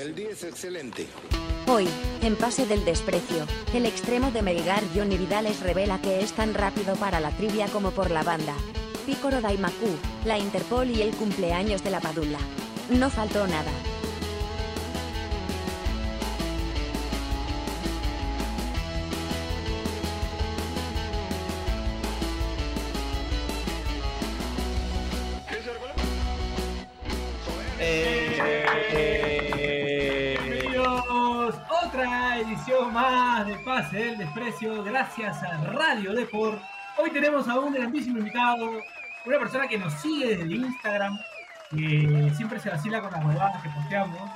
El día es excelente. Hoy, en Pase del Desprecio, el extremo de Melgar Johnny Vidales revela que es tan rápido para la trivia como por la banda. Picoro Daimaku, la Interpol y el cumpleaños de la Padula. No faltó nada. Edición más de Pase del Desprecio, gracias a Radio Deport. Hoy tenemos a un grandísimo invitado, una persona que nos sigue desde Instagram, que siempre se vacila con las huevadas que posteamos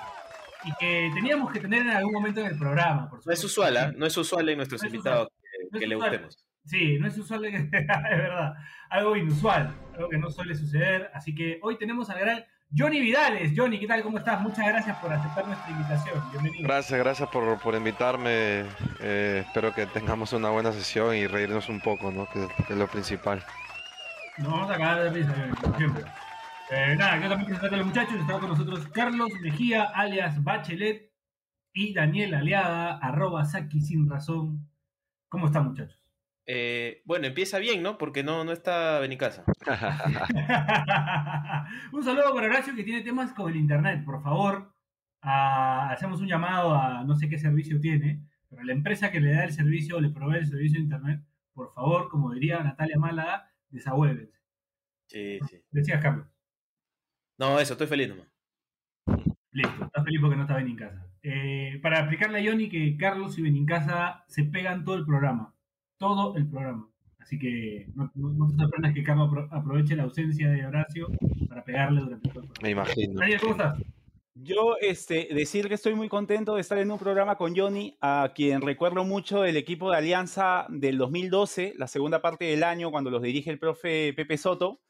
y que teníamos que tener en algún momento en el programa. Por No es usual, ¿ah? No es usual en nuestros No es invitados No que, es que le gustemos. Sí, no es usual, es verdad. Algo inusual, algo que no suele suceder. Así que hoy tenemos al gran Johnny Vidales. Johnny, ¿qué tal? ¿Cómo estás? Muchas gracias por aceptar nuestra invitación. Bienvenido. Gracias, gracias por, por invitarme. Eh, espero que tengamos una buena sesión y reírnos un poco, ¿no? Que, que es lo principal. Nos vamos a cagar de risa, Johnny, como siempre. Eh, nada, quiero también presentarte a los muchachos. Está con nosotros Carlos Mejía, alias Bachelet, y Daniel Aliada, arroba Saki sin razón. ¿Cómo están, muchachos? Eh, bueno, empieza bien, ¿no? Porque no, no está Benicasa. un saludo para Horacio que tiene temas con el internet, por favor. ah, hacemos un llamado a no sé qué servicio tiene, pero la empresa que le da el servicio o le provee el servicio de internet, por favor, como diría Natalia Málaga, desahuévense. Sí, sí. Decías, Carlos. No, eso, estoy feliz nomás. Listo, está feliz porque no está Benincasa. Eh, para explicarle a Johnny que Carlos y Benincasa se pegan todo el programa. Todo el programa. Así que no, no- no te sorprendas que Carlos apro- aproveche la ausencia de Horacio para pegarle durante todo el programa. Me imagino. Daniel, ¿cómo estás? Yo, este, decir que estoy muy contento de estar en un programa con Johnny, a quien recuerdo mucho del equipo de Alianza del 2012, la segunda parte del año, cuando los dirige el profe Pepe Soto.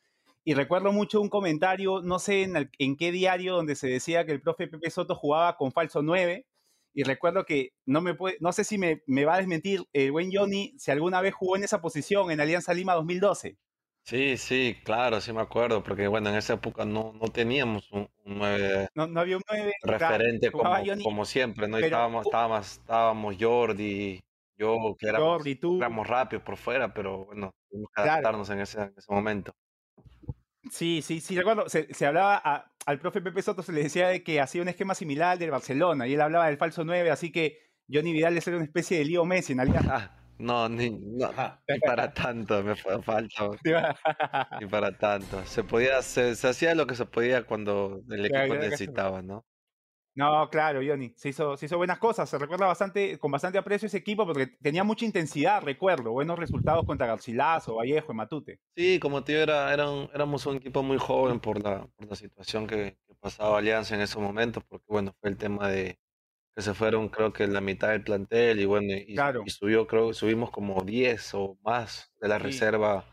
Y recuerdo mucho un comentario, no sé en, el- en qué diario, donde se decía que el profe Pepe Soto jugaba con falso 9. Y recuerdo que no me puede, no sé si me, me va a desmentir el buen Johnny si alguna vez jugó en esa posición en Alianza Lima 2012. Sí, sí, claro, sí me acuerdo, porque bueno, en esa época no, no teníamos un, un nueve No, no había un 9 referente como, Johnny, como siempre, ¿no? Y pero- estábamos, estábamos, estábamos Jordi, yo, que éramos, Jordi, tú. éramos rápidos por fuera, pero bueno, tuvimos que Claro. adaptarnos en ese, en ese momento. Sí, sí, sí, recuerdo. Se, se hablaba a- al profe Pepe Soto, se le decía de que hacía un esquema similar al del Barcelona y él hablaba del falso 9, así que Johnny Vidal era una especie de Lío Messi en Alianza. No, ni, no, ni para tanto me fue falta, ni para tanto. Se podía, se, se hacía lo que se podía cuando el equipo necesitaba, ¿no? No, claro, Johnny, se hizo, se hizo buenas cosas, se recuerda bastante, con bastante aprecio ese equipo porque tenía mucha intensidad, recuerdo, buenos resultados contra Garcilaso, Vallejo y Matute. Sí, como te digo, era, era un- éramos un equipo muy joven por la, por la situación que, que pasaba Alianza en esos momentos, porque bueno, fue el tema de que se fueron creo que la mitad del plantel y bueno, y, Claro. y subió, creo, subimos como 10 o más de la Sí. reserva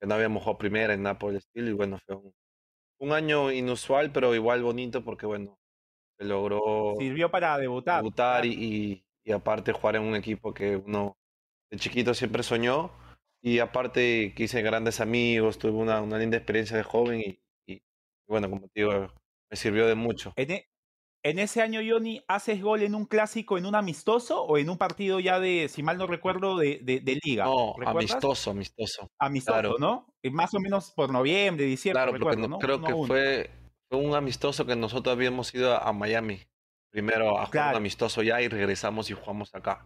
que no habíamos jugado primera en el estilo y bueno, fue un, un año inusual, pero igual bonito porque bueno, logró Sirvió para debutar. debutar y, y- y aparte jugar en un equipo que uno de chiquito siempre soñó y aparte que hice grandes amigos, tuve una, una linda experiencia de joven y, y, bueno, como te digo, me sirvió de mucho. En, e- en ese año, Johnny, ¿haces gol en un clásico, en un amistoso o en un partido ya de, si mal no recuerdo, de, de- de liga? No, ¿Recuerdas? amistoso, amistoso. Amistoso, claro. ¿no? Más o menos por noviembre, diciembre, Claro, porque recuerdo, no- creo que uno. fue, fue un amistoso que nosotros habíamos ido a, a Miami primero a jugar Claro. un amistoso ya y regresamos y jugamos acá,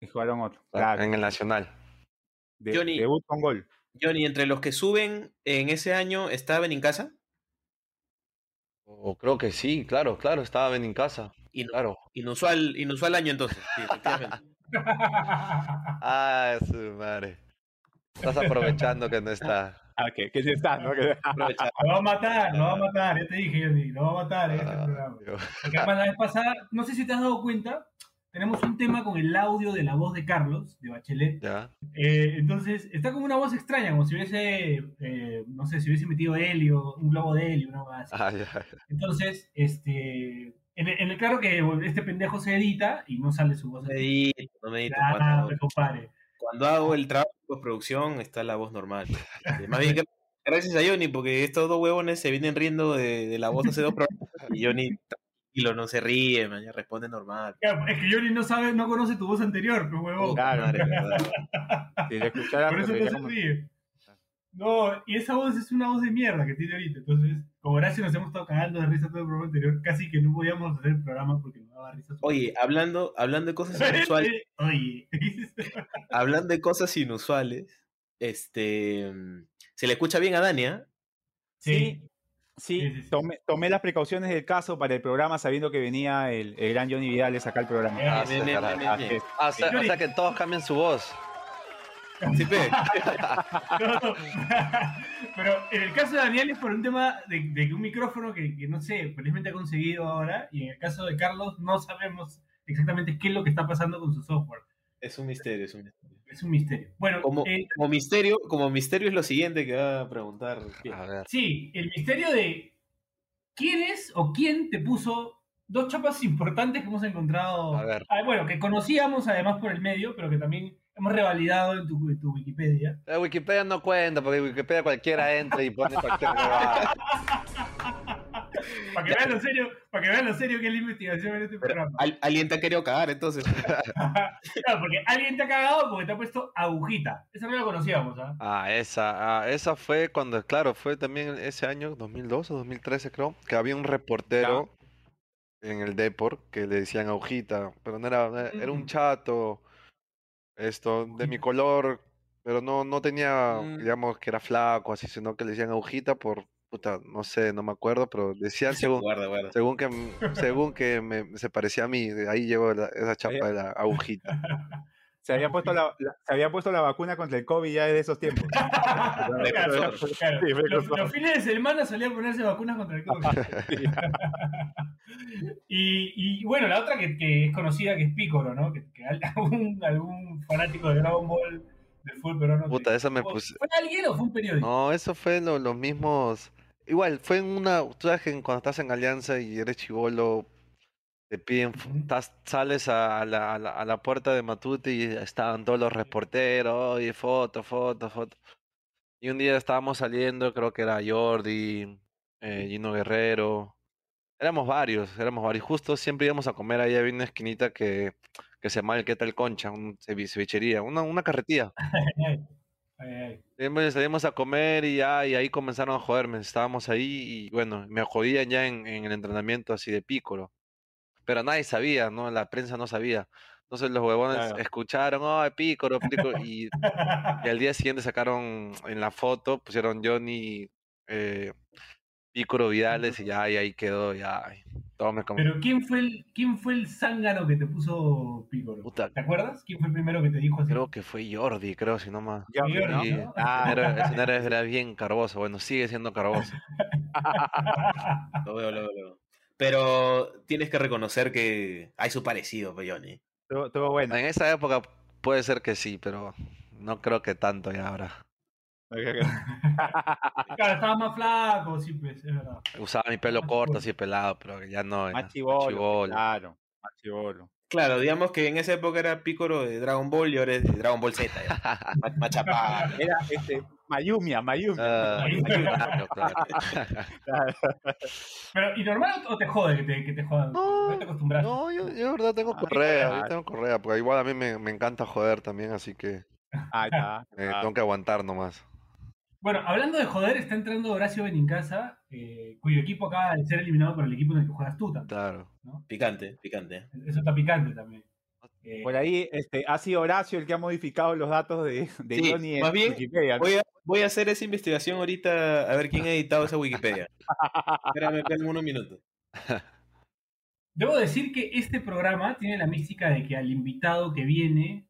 Y jugaron otro. Claro. en el Nacional. De- Johnny. Debut con gol. Johnny, entre los que suben en ese año, ¿está Benincasa? O creo que sí, claro, claro, estaba en casa, Inu- claro. Inusual, inusual año entonces. Sí, efectivamente. Ah, su madre. Estás aprovechando que no está. Ah, que, que sí está, ¿no? Que-. Lo va a matar, lo va a matar, ya te dije, Johnny, lo va a matar en este Ah, programa. Porque además la vez pasada, no sé si te has dado cuenta, tenemos un tema con el audio de la voz de Carlos, de Bachelet. Ya. Eh, entonces, está como una voz extraña, como si hubiese, eh, no sé, si hubiese metido helio, un globo de helio, una cosa así. Ah, ya. Entonces, este, en el, en el claro que este pendejo se edita y no sale su voz. No medito, no medito. Ah, Cuando, me compadre. Cuando hago el trabajo de postproducción está la voz normal. Eh, Más bien gracias a Johnny, porque estos dos huevones se vienen riendo de, de la voz hace dos programas y Johnny tranquilo, no se ríe, man, ya responde normal. Es que Johnny no sabe, no conoce tu voz anterior, pues huevón. Claro. Madre, verdad. Si le escuchara, Por eso se no se ríe. No, y esa voz es una voz de mierda que tiene ahorita. Entonces, como Horacio nos hemos estado cagando de risa todo el programa anterior, casi que no podíamos hacer el programa porque Oye, hablando, hablando de cosas inusuales, Oye. hablando de cosas inusuales, este se le escucha bien a Dania. Sí, Sí, sí, sí, sí. Tomé, tomé las precauciones del caso para el programa sabiendo que venía el, el gran Johnny Vidales acá al programa. Sí, Bien, bien, caray. bien, bien. Ah, o, sea, o Johnny. sea que todos cambian su voz. Sí, pe. No, pero en el caso de Daniel es por un tema de, de que un micrófono que, que no sé, felizmente ha conseguido ahora, y en el caso de Carlos no sabemos exactamente qué es lo que está pasando con su software. Es un misterio, es un misterio. Es un misterio. Bueno, Como, eh, como misterio, como misterio es lo siguiente que va a preguntar. A ver. sí, el misterio de quién es o quién te puso dos chapas importantes que hemos encontrado. A ver. Ah, bueno, que conocíamos además por el medio, pero que también hemos revalidado en tu, en tu Wikipedia. La Wikipedia no cuenta, porque Wikipedia cualquiera entra y pone cualquier huevada. Para que vean lo serio, para que vean lo serio que es la investigación en este Pero, programa. ¿al- ¿Alguien te ha querido cagar entonces? claro, porque alguien te ha cagado porque te ha puesto agujita. Esa no la conocíamos, ¿ah? Ah, esa, ah, esa fue cuando, claro, fue también ese año, 2002 o 2013 creo, que había un reportero en el Deport que le decían agujita, pero no era, era un chato, esto, de mi color, pero no, no tenía, Mm. digamos, que era flaco, así, sino que le decían agujita por, puta, no sé, no me acuerdo, pero decían según, Guarda, guarda. según que, según que me, se parecía a mí, ahí llegó la- esa chapa de la agujita. Se había, puesto la, la- se había puesto la vacuna contra el COVID ya desde esos tiempos. Claro, claro. Sí, Los, los fines de semana solían ponerse vacunas contra el COVID. y, y bueno, la otra que, que es conocida que es Piccolo, ¿no? Que, que algún, algún fanático de Dragon Ball del fútbol peruano. Puta, te- esa me ¿Fue puse- ¿Fue alguien o fue un periódico? No, eso fue lo- los mismos. Igual, fue en una. Tú sabes que cuando estás en Alianza y eres chivolo, te piden. sales a, la, a la- a la puerta de Matute y estaban todos los reporteros, y foto, foto, foto. Y un día estábamos saliendo, creo que era Jordi, eh, Gino Guerrero. Éramos varios, éramos varios. Justo siempre íbamos a comer ahí, había una esquinita que, que se llama el ¿Qué tal Concha? Un cevi- cevichería, una, una carretilla. Ay, ay. Salimos, a comer y ya, y ahí comenzaron a joderme. Estábamos ahí y bueno, me jodían ya en, en el entrenamiento así de pícoro. Pero nadie sabía, ¿no? La prensa no sabía. Entonces los huevones Claro. escucharon, oh, pícoro, pícoro. Y, y al día siguiente sacaron en la foto, pusieron Johnny eh, Pícoro Vidales y ya, y ahí quedó, ya. Todo me Pero ¿quién fue el quién fue el zángano que te puso? Puta, ¿Te acuerdas? ¿Quién fue el primero que te dijo así? creo que fue Jordi, creo, si no más. Jordi, ¿no? Ah, Era, ese era, era bien carboso. Bueno, sigue siendo carboso. Lo veo, lo veo, lo veo. Pero tienes que reconocer que hay su parecido, pe, Johnny. Estuvo, bueno. En esa época puede ser que sí, pero no creo que tanto ya ahora. Claro, estaba más flaco, sí, pues, es verdad. Usaba mi pelo corto, así pelado, pero ya no. Más chivolo, chibolo. claro. Más chivolo. Claro, digamos que en esa época era Picoro de Dragon Ball y ahora es de Dragon Ball Z. Machapá. Era este, Mayumia, Mayumia. Ah, Ahí. claro, claro. Pero, ¿y normal o te jode que te, que te jodan? No, ¿No te acostumbras? No, yo, yo de verdad tengo Ah, correa, yo claro. tengo correa, porque igual a mí me, me encanta joder también, así que Ah, ya. eh, Ah, tengo que aguantar nomás. Bueno, hablando de joder, está entrando Horacio Benincasa, eh, cuyo equipo acaba de ser eliminado por el equipo en el que juegas tú también. Claro. Picante, picante. Eso está picante también. Eh, Por ahí este, ha sido Horacio el que ha modificado los datos de, de Sí, Johnny en más bien, Wikipedia. ¿no? Voy a, voy a hacer esa investigación ahorita a ver quién ha editado esa Wikipedia. Espérame, espérame unos minutos. Debo decir que este programa tiene la mística de que al invitado que viene,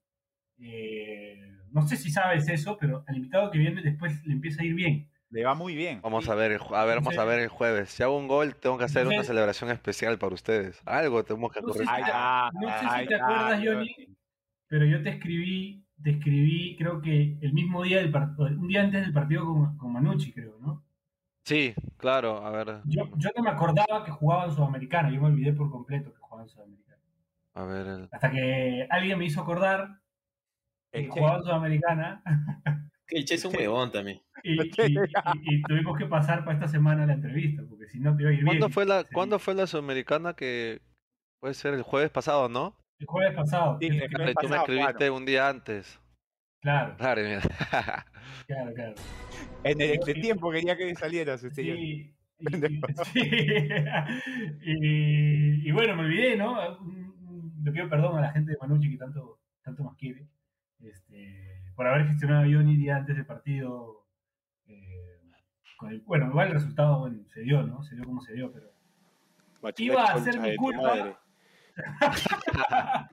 eh, no sé si sabes eso, pero al invitado que viene después le empieza a ir bien. Le va muy bien. Vamos a ver, a ver, vamos a ver el jueves. Si hago un gol, tengo que hacer una celebración especial para ustedes. Algo tenemos que No sé corregir. si te, no sé si te acuerdas, Johnny. Pero yo te escribí, te escribí, creo que el mismo día del partido, un día antes del partido con, con Manucci, creo, ¿no? Sí, claro, a ver. Yo, yo no me acordaba que jugaba en Sudamericana, yo me olvidé por completo que jugaba en Sudamericana. A ver, el- Hasta que alguien me hizo acordar El en Sudamericana Que el Che es un huevón también. Y, y- y- y tuvimos que pasar para esta semana la entrevista, porque si no te iba a ir bien. ¿Cuándo fue la. ¿cuándo fue la Sudamericana que puede ser el jueves pasado, no? El jueves pasado. Sí, el Claro, tú me escribiste un día antes. Claro, Claro, mira. claro, claro. En el entretiempo quería que salieras. Este, Sí, sí. Y- y bueno, me olvidé, ¿no? Le pido perdón a la gente de Manucci que tanto, tanto nos quiere. Este, por haber gestionado a Johnny día antes del partido. eh, con el- bueno, igual el resultado bueno, se dio, ¿no? Se dio como se dio, pero. Bachelet, Iba a ser mi culpa.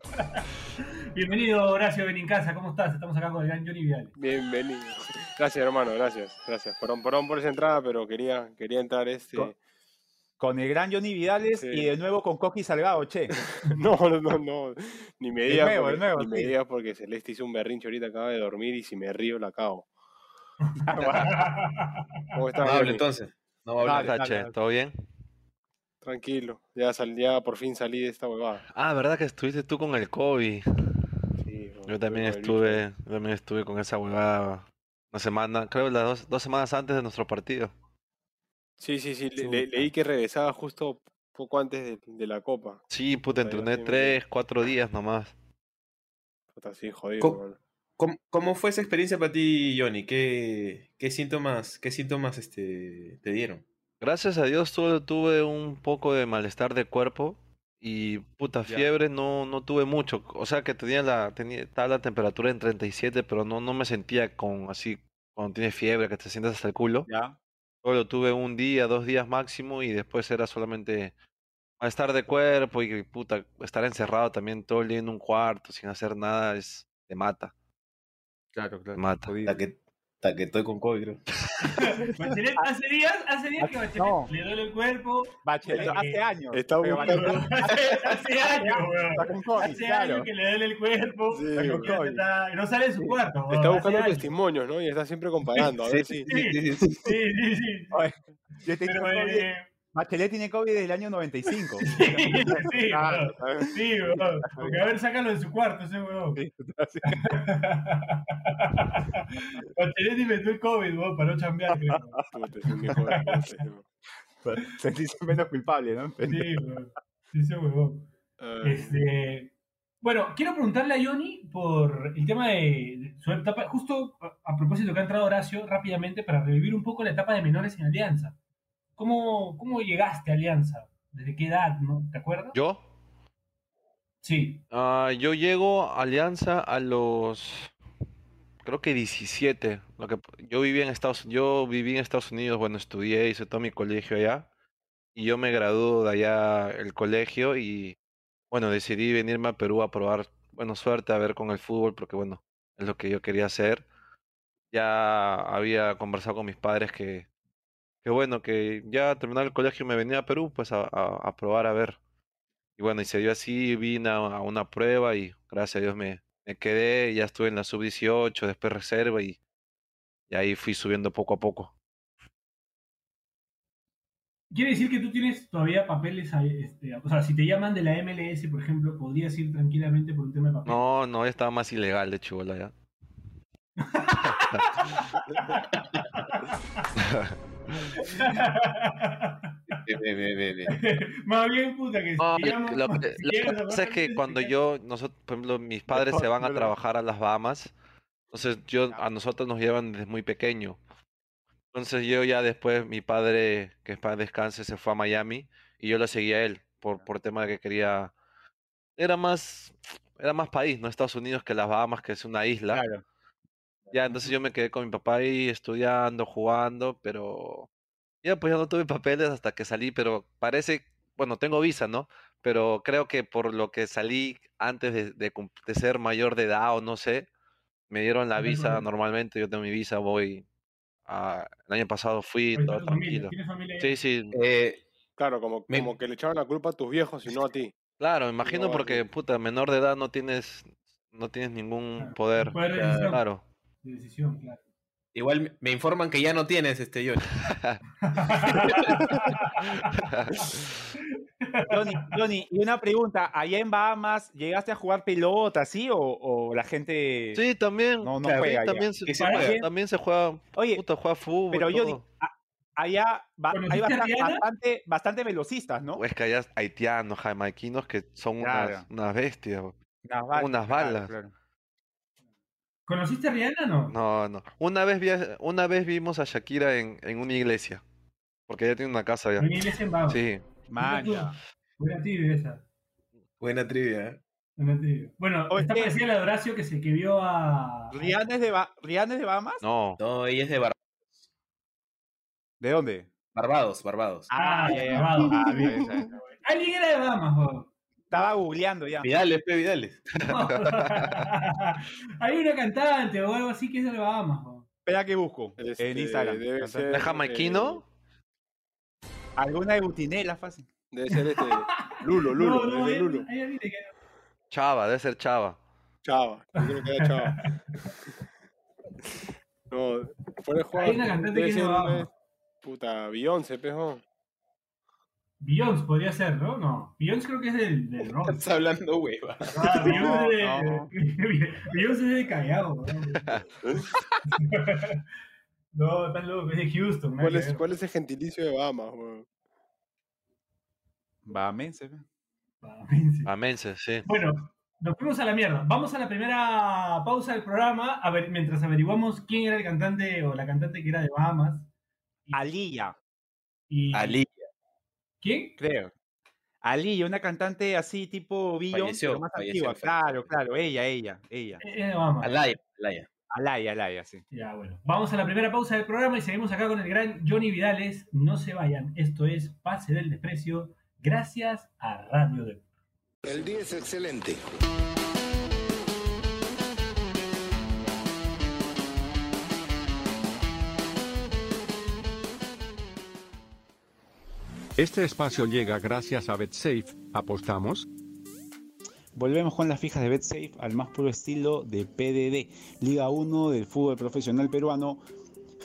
Bienvenido, Horacio Benincasa, ¿cómo estás? Estamos acá con el gran Johnny Vidal. Bienvenido. Gracias, hermano, gracias. Gracias. Perdón, perdón por esa entrada, pero quería, quería entrar este. Con el gran Johnny Vidales Sí. y de nuevo con Coqui Salgado, che. No, no, no, no. Ni me El digas nuevo, porque, el nuevo, ni me digas porque Celeste hizo un berrinche ahorita, acaba de dormir y si me río la cago. ¿Cómo estás, No hable entonces. No va a Ah, dale. ¿todo bien? Tranquilo. Ya, sal, ya por fin salí de esta huevada. Ah, ¿verdad que estuviste tú con el COVID? Sí, Yo también estuve, yo también estuve con esa huevada una semana, creo las dos, dos semanas antes de nuestro partido. Sí, sí, sí. le- le- Chuta. leí que regresaba justo poco antes de, de la copa. Sí, puta, entrené sí tres, cuatro días nomás. Puta, así jodido, ¿Cómo-. ¿Cómo, cómo fue esa experiencia para ti, Johnny? ¿Qué, qué síntomas, qué síntomas este, te dieron? Gracias a Dios solo tuve un poco de malestar de cuerpo y puta Ya. fiebre no, no tuve mucho. O sea que tenía la, tenía, estaba la temperatura en 37, pero no, no me sentía con así, cuando tienes fiebre, que te sientas hasta el culo. Ya. Solo tuve un día, dos días máximo y después era solamente malestar de cuerpo y puta, estar encerrado también todo el día en un cuarto sin hacer nada es, te mata, Claro, te claro. mata. jodido. Hasta que, hasta que estoy con COVID, creo. Bachelet, hace días, hace días que Bachelet No. le duele el cuerpo. Bachelet Eh, hace años. está buscando- Hace, hace años, weón. está con COVID, Hace claro. años que le duele el cuerpo. Sí, está- y no sale de su cuarto. Está buscando testimonios, ¿no? Y está siempre comparando. A ver si. Sí, sí, sí. sí. Oye, yo tengo Pero, eh, Bachelet tiene COVID desde el año 95. sí, sí, Claro. Sí, weón. Porque a ver, sácalo de su cuarto ese weón. Sí, Bachelet inventó el COVID, weón, para no chambear. Sentirse menos culpable, ¿no? Sí, weón. Sí, ese weón. Ay, Este, bueno, quiero preguntarle a Johnny por el tema de, de su etapa, justo a, a propósito que ha entrado Horacio, rápidamente, para revivir un poco la etapa de menores en Alianza. ¿Cómo, cómo llegaste a Alianza? ¿Desde qué edad, no? ¿Te acuerdas? ¿Yo? Sí. Ah, yo llego a Alianza a los, creo que 17. Lo que, yo viví en Estados, yo viví en Estados Unidos, bueno, estudié, hice todo mi colegio allá. Y yo me gradué de allá el colegio y, bueno, decidí venirme a Perú a probar, bueno, suerte a ver con el fútbol, porque, bueno, es lo que yo quería hacer. Ya había conversado con mis padres que, que bueno, que ya terminar el colegio me venía a Perú, pues a, a, a probar a ver. Y bueno, y se dio así, vine a, a una prueba y gracias a Dios me, me quedé, ya estuve en la sub-18, después reserva y, y ahí fui subiendo poco a poco. Quiere decir que tú tienes todavía papeles, este, o sea, si te llaman de la MLS, por ejemplo, podrías ir tranquilamente por un tema de papeles. No, no, ya estaba más ilegal de chubola ya. Bien, bien, bien, bien. Más bien, puta, que si No, te lo, que, si lo que pasa es que cuando yo, nosotros, por ejemplo, mis padres se van a trabajar a las Bahamas, entonces yo, a nosotros nos llevan desde muy pequeño. Entonces yo ya después, mi padre, que para descanse, se fue a Miami y yo lo seguía a él por, por tema de que quería, era más, era más país, ¿no? Estados Unidos que las Bahamas, que es una isla. Claro. Ya, entonces yo me quedé con mi papá ahí estudiando, jugando, pero ya pues ya no tuve papeles hasta que salí, pero parece, bueno, tengo visa, ¿no? Pero creo que por lo que salí antes de, de ser mayor de edad o no sé, me dieron la visa problema. normalmente, yo tengo mi visa, voy a, el año pasado fui, todo familia, tranquilo. ¿Tienes familia? Sí, sí, Eh, Claro, como, Me- como que le echaban la culpa a tus viejos y no a ti. claro, me imagino No, porque, puta, menor de edad no tienes, no tienes ningún poder, Poder de decisión. claro. De decisión, claro. igual me- informan que ya no tienes este Johnny. Johnny, Johnny, y una pregunta, allá en Bahamas, ¿llegaste a jugar pelota, sí? ¿O, o la gente Sí, también. no, no Claro, juega allá? también, se, también- juega. también se juega, Oye, puta, juega fútbol. pero Johnny, todo. a- allá va- hay ¿Conociste a bastante, Rihanna? bastante, bastante velocistas, ¿no? Es que hay haitianos, jamaiquinos que son Claro. unas, unas bestias. Unas balas. unas claro, balas. claro. ¿Conociste a Rihanna no? No, no. Una vez, vi a- una vez vimos a Shakira en, en una iglesia. Porque ella tiene una casa allá. En una iglesia en Bahamas. Sí. Manja. Buena trivia esa. Buena trivia. ¿eh? Buena trivia. Bueno, Oye, está parecida la de Horacio que se que vio a. ¿Rihanna es de, Ba- Rihanna es de Bahamas? No. No, ella es de Bar- ¿De dónde? Barbados, Barbados. Ah, ya, ya. Barbados. Ah, bien. Alguien era de Bahamas, joder. Estaba googleando ya. Vidales, pe, Vidales. Hay una cantante o algo así que es de Bahamas, joder. Espera que busco Este, en Instagram. debe ser- ¿Es jamaiquino? Alguna de Butinela, fácil. Debe ser este. Lulo, Lulo, no, no, es de hay- Lulo. que- Chava, debe ser Chava. Chava, yo creo que era Chava. No, fuera de juego. Hay una cantante que no una vamos. vez- Puta, Beyoncé, pejo. Billions podría ser, ¿no? No. Billions creo que es del, del rock. Estás hablando hueva. Ah, no, es de, no. Callao. No, no estás loco, es de Houston. ¿Cuál es, ¿Cuál es, el gentilicio de Bahamas, weón? Bahamense. Eh. Bahamense. Bahamense, sí. Bueno, nos fuimos a la mierda. Vamos a la primera pausa del programa a ver, mientras averiguamos quién era el cantante o la cantante que era de Bahamas. Y, Alía. Alía. ¿Quién? creo. Aliyah, una cantante así tipo Falleció, pero más falleció, antigua. falleció. Claro, claro, ella, ella, ella. Es de Bahamas. Alaya, Alaya. Alaya, Alaya, sí. Ya, bueno. Vamos a la primera pausa del programa y seguimos acá con el gran Johnny Vidales. No se vayan. Esto es Pase del Desprecio. Gracias a Radio de. El día es excelente. Este espacio llega gracias a BetSafe. ¿Apostamos? Volvemos con las fijas de BetSafe al más puro estilo de PDD, Liga 1 del fútbol profesional peruano.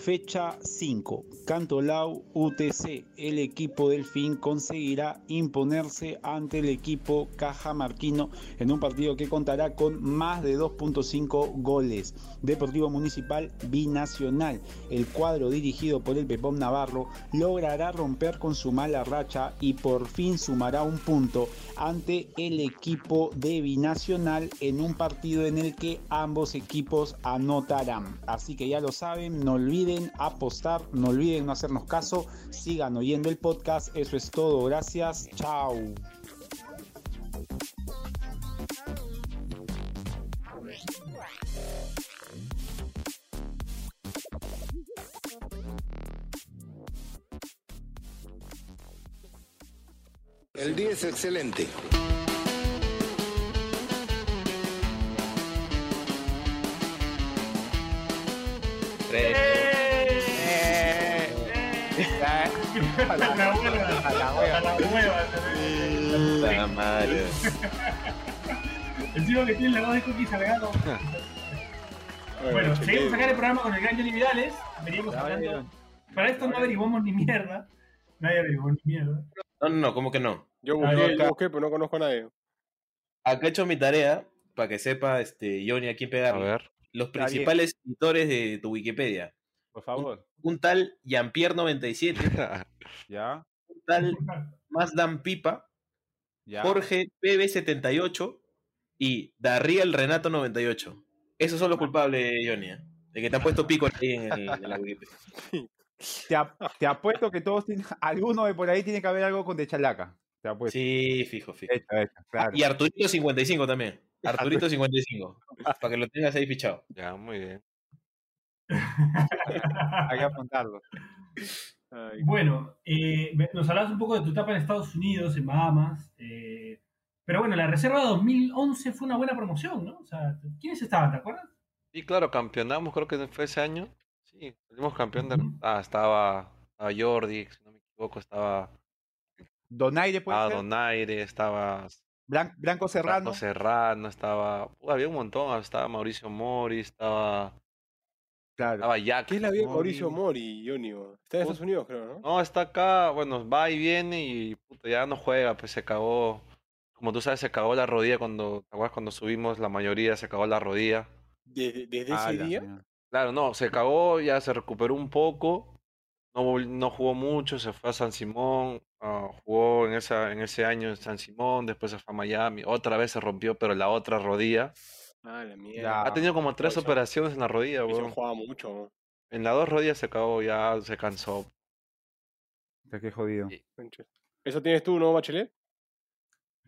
Fecha 5. Cantolao UTC. El equipo Delfín conseguirá imponerse ante el equipo Cajamarquino en un partido que contará con más de 2.5 goles. Deportivo Municipal Binacional. El cuadro dirigido por el Pepón Navarro logrará romper con su mala racha y por fin sumará un punto ante el equipo de Binacional en un partido en el que ambos equipos anotarán. Así que ya lo saben, no olviden apostar, no olviden no hacernos caso, sigan oyendo el podcast, eso es todo, gracias, chao. El día es excelente. Tres. A la hueva. A la A hueva. la hueva. Puta madre. Encima que tiene la voz de Cookie Salgado. Bueno, seguimos acá en el programa con el gran Johnny Vidales. Veníamos hablando. Para esto no averiguamos ni mierda. Nadie averiguó ni mierda. No, no, no, ¿cómo que no? Yo Ah, busqué, acá. yo busqué, pero no conozco a nadie. Acá he hecho mi tarea para que sepa este, Johnny a quién A pegarle. ver. Los principales editores de tu Wikipedia. Por favor, Un tal Jean-Pierre97, ya, un tal Mazdan Pipa, ya. Jorge PB78 y Darriel Renato98. Esos son los culpables, Johnny. ¿eh? De que te han puesto pico ahí en, el- en la Wikipedia. Te, ap- te apuesto que todos tienen, alguno de por ahí tiene que haber algo con de chalaca. Te apuesto. Sí, fijo, fijo. Claro. Y Arturito55 también. Arturito55. para que lo tengas ahí fichado. Ya, muy bien. Hay que apuntarlo. Ay, Bueno, eh, nos hablabas un poco de tu etapa en Estados Unidos, en Bahamas. eh, pero bueno, la reserva 2011 fue una buena promoción, ¿no? O sea, ¿quiénes estaban? ¿Te acuerdas? Y claro, campeonamos, creo que fue ese año. Sí, salimos campeón de... Ujú. Ah, estaba, estaba Jordi, si no me equivoco, estaba Donaire puede ah, ser. Donaire, estaba Blan- Blanco Serrano. Franco Serrano, estaba... uh, había un montón, estaba Mauricio Mori, estaba Claro. Estaba Jack. ¿Qué es la vida de Mauricio Mori. Jonio? Está en Estados Unidos, creo, ¿no? No, está acá, bueno, va y viene y puta, ya no juega, pues se cagó. Como tú sabes, se cagó la rodilla cuando, ¿te acuerdas cuando subimos la mayoría? Se cagó la rodilla. Desde, desde Ah, ese día. Claro, no, se cagó, ya se recuperó un poco. No, no jugó mucho, se fue a San Simón, ah, jugó en, esa, en ese año en San Simón, después se fue a Miami, otra vez se rompió, pero la otra rodilla. Ah, la mierda. Ya. Ha tenido como tres operaciones en la rodilla, weón. jugaba mucho. ¿no? En las dos rodillas se cagó, ya se cansó. Puta, Qué jodido. Sí. ¿Eso tienes tú, no, Bachelet?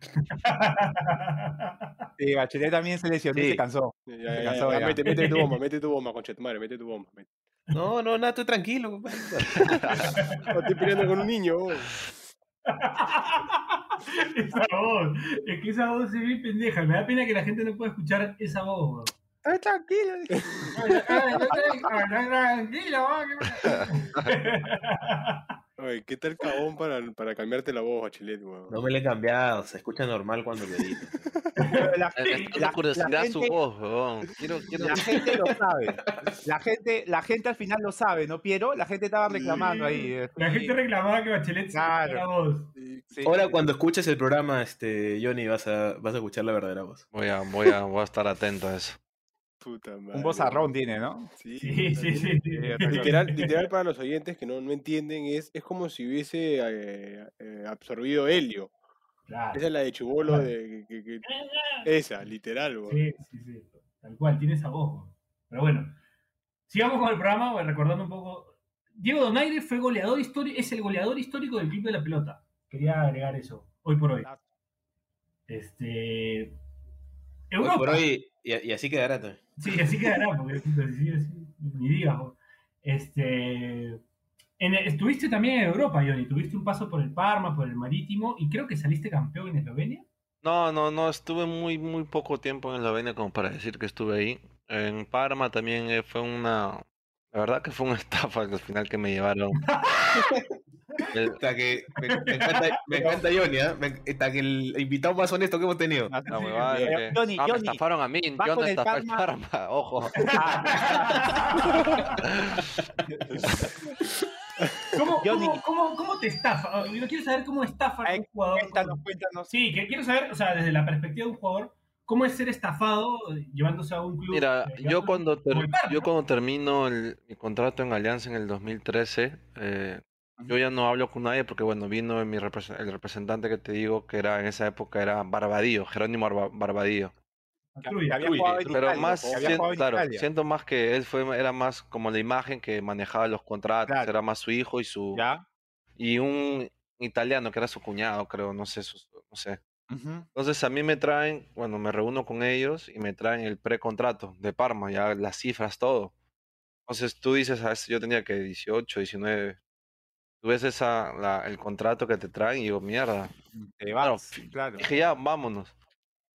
Sí, Bachelet también se lesionó y se cansó. Ya, Se ya, ya, cansó ya, ya. Mete, mete tu bomba, mete tu bomba, concha tu madre, mete tu bomba. mete. No, no, nada, estoy tranquilo. No, estoy peleando con un niño. weón. esa voz. Es que esa voz es bien pendeja. Me da pena que la gente no pueda escuchar esa voz, tranquilo. Tranquilo, Oye, ¿qué tal cabón para, para cambiarte la voz, Bachelet, weón? No me le he cambiado, se escucha normal cuando lo edito. La, dando curiosidad la su gente- voz, weón. Quiero, quiero... la gente lo sabe. La gente, la gente al final lo sabe, ¿no, Piero? La gente estaba reclamando ahí. eh, La sí. gente reclamaba que Bachelet se Claro. la voz. Sí. Ahora cuando escuches el programa, este, Johnny, vas a, vas a escuchar la verdadera voz. Voy a, voy a, voy a estar atento a eso. Puta madre. Un vozarrón tiene, ¿no? Sí, Sí, sí, sí. sí. Literal, literal para los oyentes que no, no entienden, es, es como si hubiese eh, eh, absorbido helio. Claro. Esa es la de Chubolo de. que- que- esa, literal, weón. Sí, sí, sí. Tal cual, tiene esa voz. Pero bueno, sigamos con el programa, bueno, recordando un poco. Diego Donaire fue goleador histórico, es el goleador histórico del Club de la Pelota. Quería agregar eso, hoy por hoy. Este. Hoy Europa. por hoy, y, y así quedará también. Sí, así quedará, porque sigue así, ni digas. Este. en- estuviste también en Europa, Johnny. Tuviste un paso por el Parma, por el Marítimo, y creo que saliste campeón en Eslovenia. No, no, no, estuve muy, muy poco tiempo en Eslovenia como para decir que estuve ahí. En Parma también eh, fue una, la verdad que fue una estafa al final que me llevaron. O sea, que me, me encanta, me encanta Johnny, ¿ah? Me- hasta que el invitado más honesto que hemos tenido. Ah, Pero, que- Johnny, ah, me Johnny, estafaron a mí, yo no estafé al ojo. ¿Cómo, Johnny. cómo, cómo, cómo te estafa? Yo quiero saber cómo estafa a un jugador. Cuéntanos, cuéntanos. Sí, que quiero saber, o sea, desde la perspectiva de un jugador, cómo es ser estafado eh, llevándose a un club. Mira, eh, yo cuando, ter- yo cuando termino el, mi contrato en Alianza en el 2013, eh, yo ya no hablo con nadie porque, bueno, vino mi el representante que te digo que era en esa época era Barbadillo, Jerónimo Barba- Barbadillo. Pero Italia, más, claro, siento más que él fue, era más como la imagen que manejaba los contratos, Claro. era más su hijo y su ¿Ya? y un italiano que era su cuñado, creo, no sé, su- no sé. Ujú. Entonces a mí me traen, bueno, me reúno con ellos y me traen el precontrato de Parma, ya las cifras, todo. Entonces tú dices, ah, yo tenía que 18, 19. Tú ves esa, la- el contrato que te traen y digo, mierda. Te Claro, vas, claro. Dije, ya, vámonos.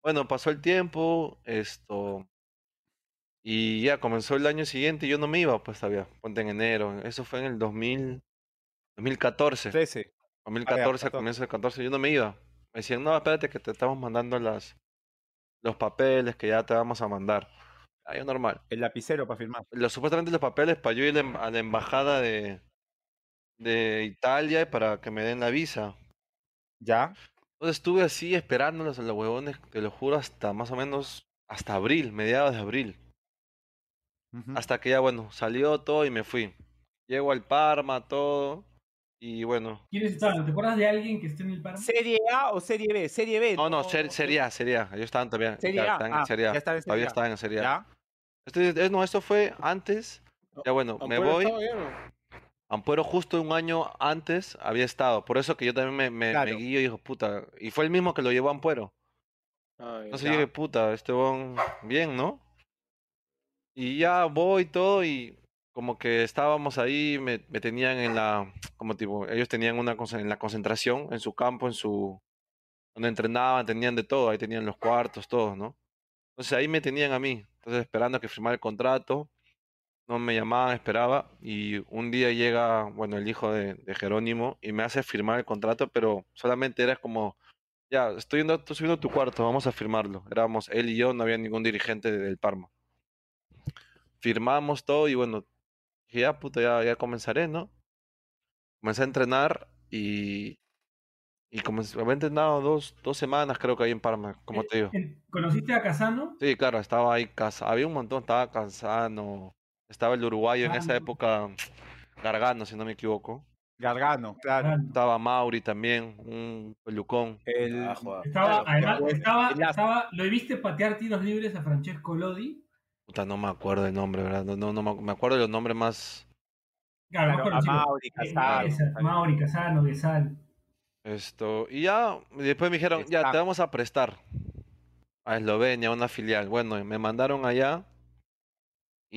Bueno, pasó el tiempo, esto, y ya comenzó el año siguiente y yo no me iba, pues todavía, ponte en enero. Eso fue en el 2000, 2014. 13. 2014, 14. comienzo del 14, yo no me iba. Me decían, no, espérate que te estamos mandando las, los papeles que ya te vamos a mandar. Ahí normal. El lapicero para firmar. Los, supuestamente los papeles para yo ir em- a la embajada de, de Italia para que me den la visa. ¿Ya? Entonces estuve así esperándolos a los huevones, te lo juro, hasta más o menos, hasta abril, mediados de abril. Hasta que ya, bueno, salió todo y me fui. Llego al Parma, todo. Y bueno, ¿Quiénes estaban? ¿Te acuerdas de alguien que esté en el Parma? ¿Serie A o Serie B? Serie B. no, no, ser- Serie A, Serie A. Ellos estaban también. Serie ya A. están en Ah, Serie A. ya estaba en Serie Todavía A. estaban en Serie A. ¿Ya? Este- es- no, esto fue antes. Ya bueno, me ¿Ampuero voy. estaba ya o no? Ampuero justo un año antes había estado. Por eso que yo también me, me, me Claro. guío y dijo, puta. Y fue el mismo que lo llevó a Ampuero. Ya. Entonces yo dije, puta, este bon, bien, ¿no? Y ya voy y todo y como que estábamos ahí, me, me tenían en la, como tipo, ellos tenían una cosa en la concentración, en su campo, en su, donde entrenaban, tenían de todo, ahí tenían los cuartos, todo, ¿no? Entonces ahí me tenían a mí, entonces esperando a que firmara el contrato, no me llamaban, esperaba, y un día llega, bueno, el hijo de, de Jerónimo y me hace firmar el contrato, pero solamente era como, ya, estoy, yendo, estoy subiendo a tu cuarto, vamos a firmarlo. Éramos él y yo, no había ningún dirigente de- del Parma. firmamos todo y bueno, dije, ya puta, ya, ya comenzaré, ¿no? Comencé a entrenar y, y comencé, había entrenado dos, dos semanas creo que ahí en Parma, como Eh, te digo. ¿Conociste a Casano? Sí, claro, estaba ahí, Casa- había un montón, estaba Casano, estaba el uruguayo en esa Casano. época, Gargano, si no me equivoco. Gargano, claro. Estaba Mauri también, un pelucón. El, Ah. Estaba, Claro, además, estaba, estaba, ¿lo viste patear tiros libres a Francesco Lodi? Puta, no me acuerdo el nombre, ¿verdad? No, no, no me, me acuerdo de los nombres más. Claro, claro, a. Mauri, Eh, Casado. esa, Mauri, Casano, Guesal. Esto, y ya, después me dijeron, ya, te vamos a prestar a Eslovenia, una filial. Bueno, me mandaron allá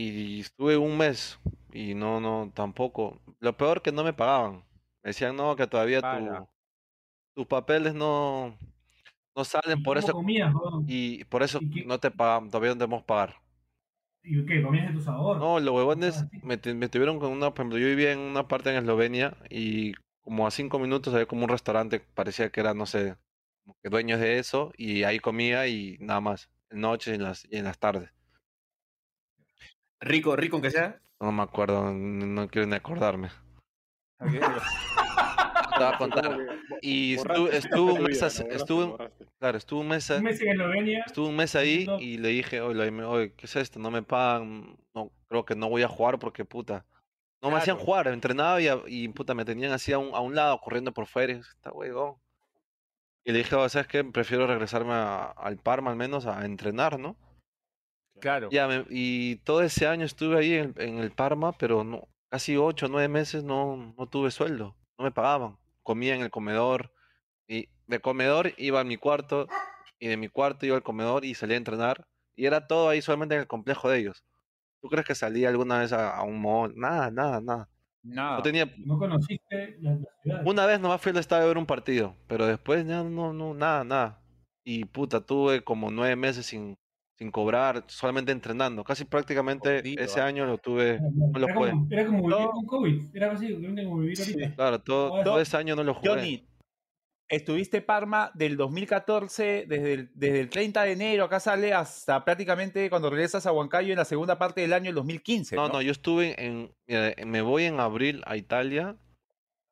y estuve un mes y no, no, tampoco. Lo peor que no me pagaban. Me decían, no, que todavía tu, tus papeles no, no salen, ¿Y por eso, comías, y por eso ¿Y qué- no te pagan, todavía no debemos pagar. ¿Y qué? ¿Comías de tus ahorros? No, los huevones me, tu- me tuvieron con una, por ejemplo, yo vivía en una parte en Eslovenia y como a cinco minutos había como un restaurante, parecía que era, no sé, como que dueños de eso y ahí comía y nada más, en noches y en las, y en las tardes. Rico, rico aunque sea. No me acuerdo, no, quiero ni acordarme. Ok. Te voy a contar. Y estuve, estuve un mes, estuve, claro, estuve un mes, Un mes en Eslovenia. estuve un mes ahí y le dije, oye, ¿qué es esto? No me pagan, no, creo que no voy a jugar porque puta. No me hacían jugar, entrenaba y, puta, me tenían así a un, a un lado, corriendo por fuera. y Está huevón. Y le dije, "Oh, ¿sabes qué? Prefiero regresarme a- al Parma al menos a entrenar, ¿no? Claro. Ya, me- y todo ese año estuve ahí en, en el Parma, pero no, casi ocho o nueve meses no, no tuve sueldo, no me pagaban. Comía en el comedor y de comedor iba a mi cuarto y de mi cuarto iba al comedor y salía a entrenar y era todo ahí solamente en el complejo de ellos. ¿Tú crees que salía alguna vez a, a un mall? Nada, nada, nada. Nada. No tenía, No conociste la, la ciudad. una vez nomás fui al estadio a ver un partido, pero después ya no, no, nada, nada. Y puta, tuve como nueve meses sin, sin cobrar, solamente entrenando. Casi prácticamente ese ah. año lo tuve, no lo Era jugué. como, era como vivir No. con COVID. Era básicamente como vivir ahorita. Claro, todo, Todo- todo ese año no lo jugué. Johnny, estuviste Parma del 2014, desde el, desde el 30 de enero, acá sale, hasta prácticamente cuando regresas a Huancayo en la segunda parte del año del 2015. No, No, no, yo estuve en, mira, me voy en abril a Italia,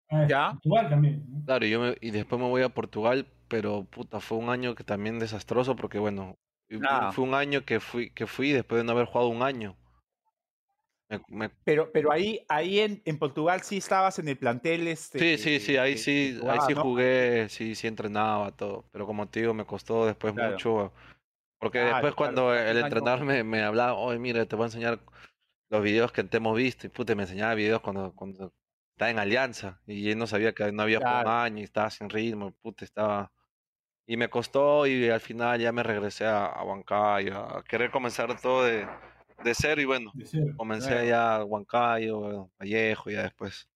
Ah, Ya. Portugal también. ¿no? claro, y yo me- y después me voy a Portugal, pero puta, fue un año que también desastroso porque bueno, fue un año que fui, que fui después de no haber jugado un año. Me- me- Pero, pero ahí, ahí en, en Portugal sí estabas en el plantel. Este, Sí, sí, sí, ahí que- sí, ahí sí ¿no? jugué, sí, sí entrenaba todo, pero como te digo, me costó después Claro. mucho, porque Claro, después cuando el entrenador me, me hablaba, oye, mira, te voy a enseñar los videos que te hemos visto, y puta, me enseñaba videos cuando, cuando estaba en Alianza, y él no sabía que no había jugado un año, y estaba sin ritmo, puta, estaba... Y me costó, y al final ya me regresé a, a Huancayo, a querer comenzar todo de, de cero, y bueno, cero. comencé Nuevo. allá a Huancayo, Vallejo, y ya después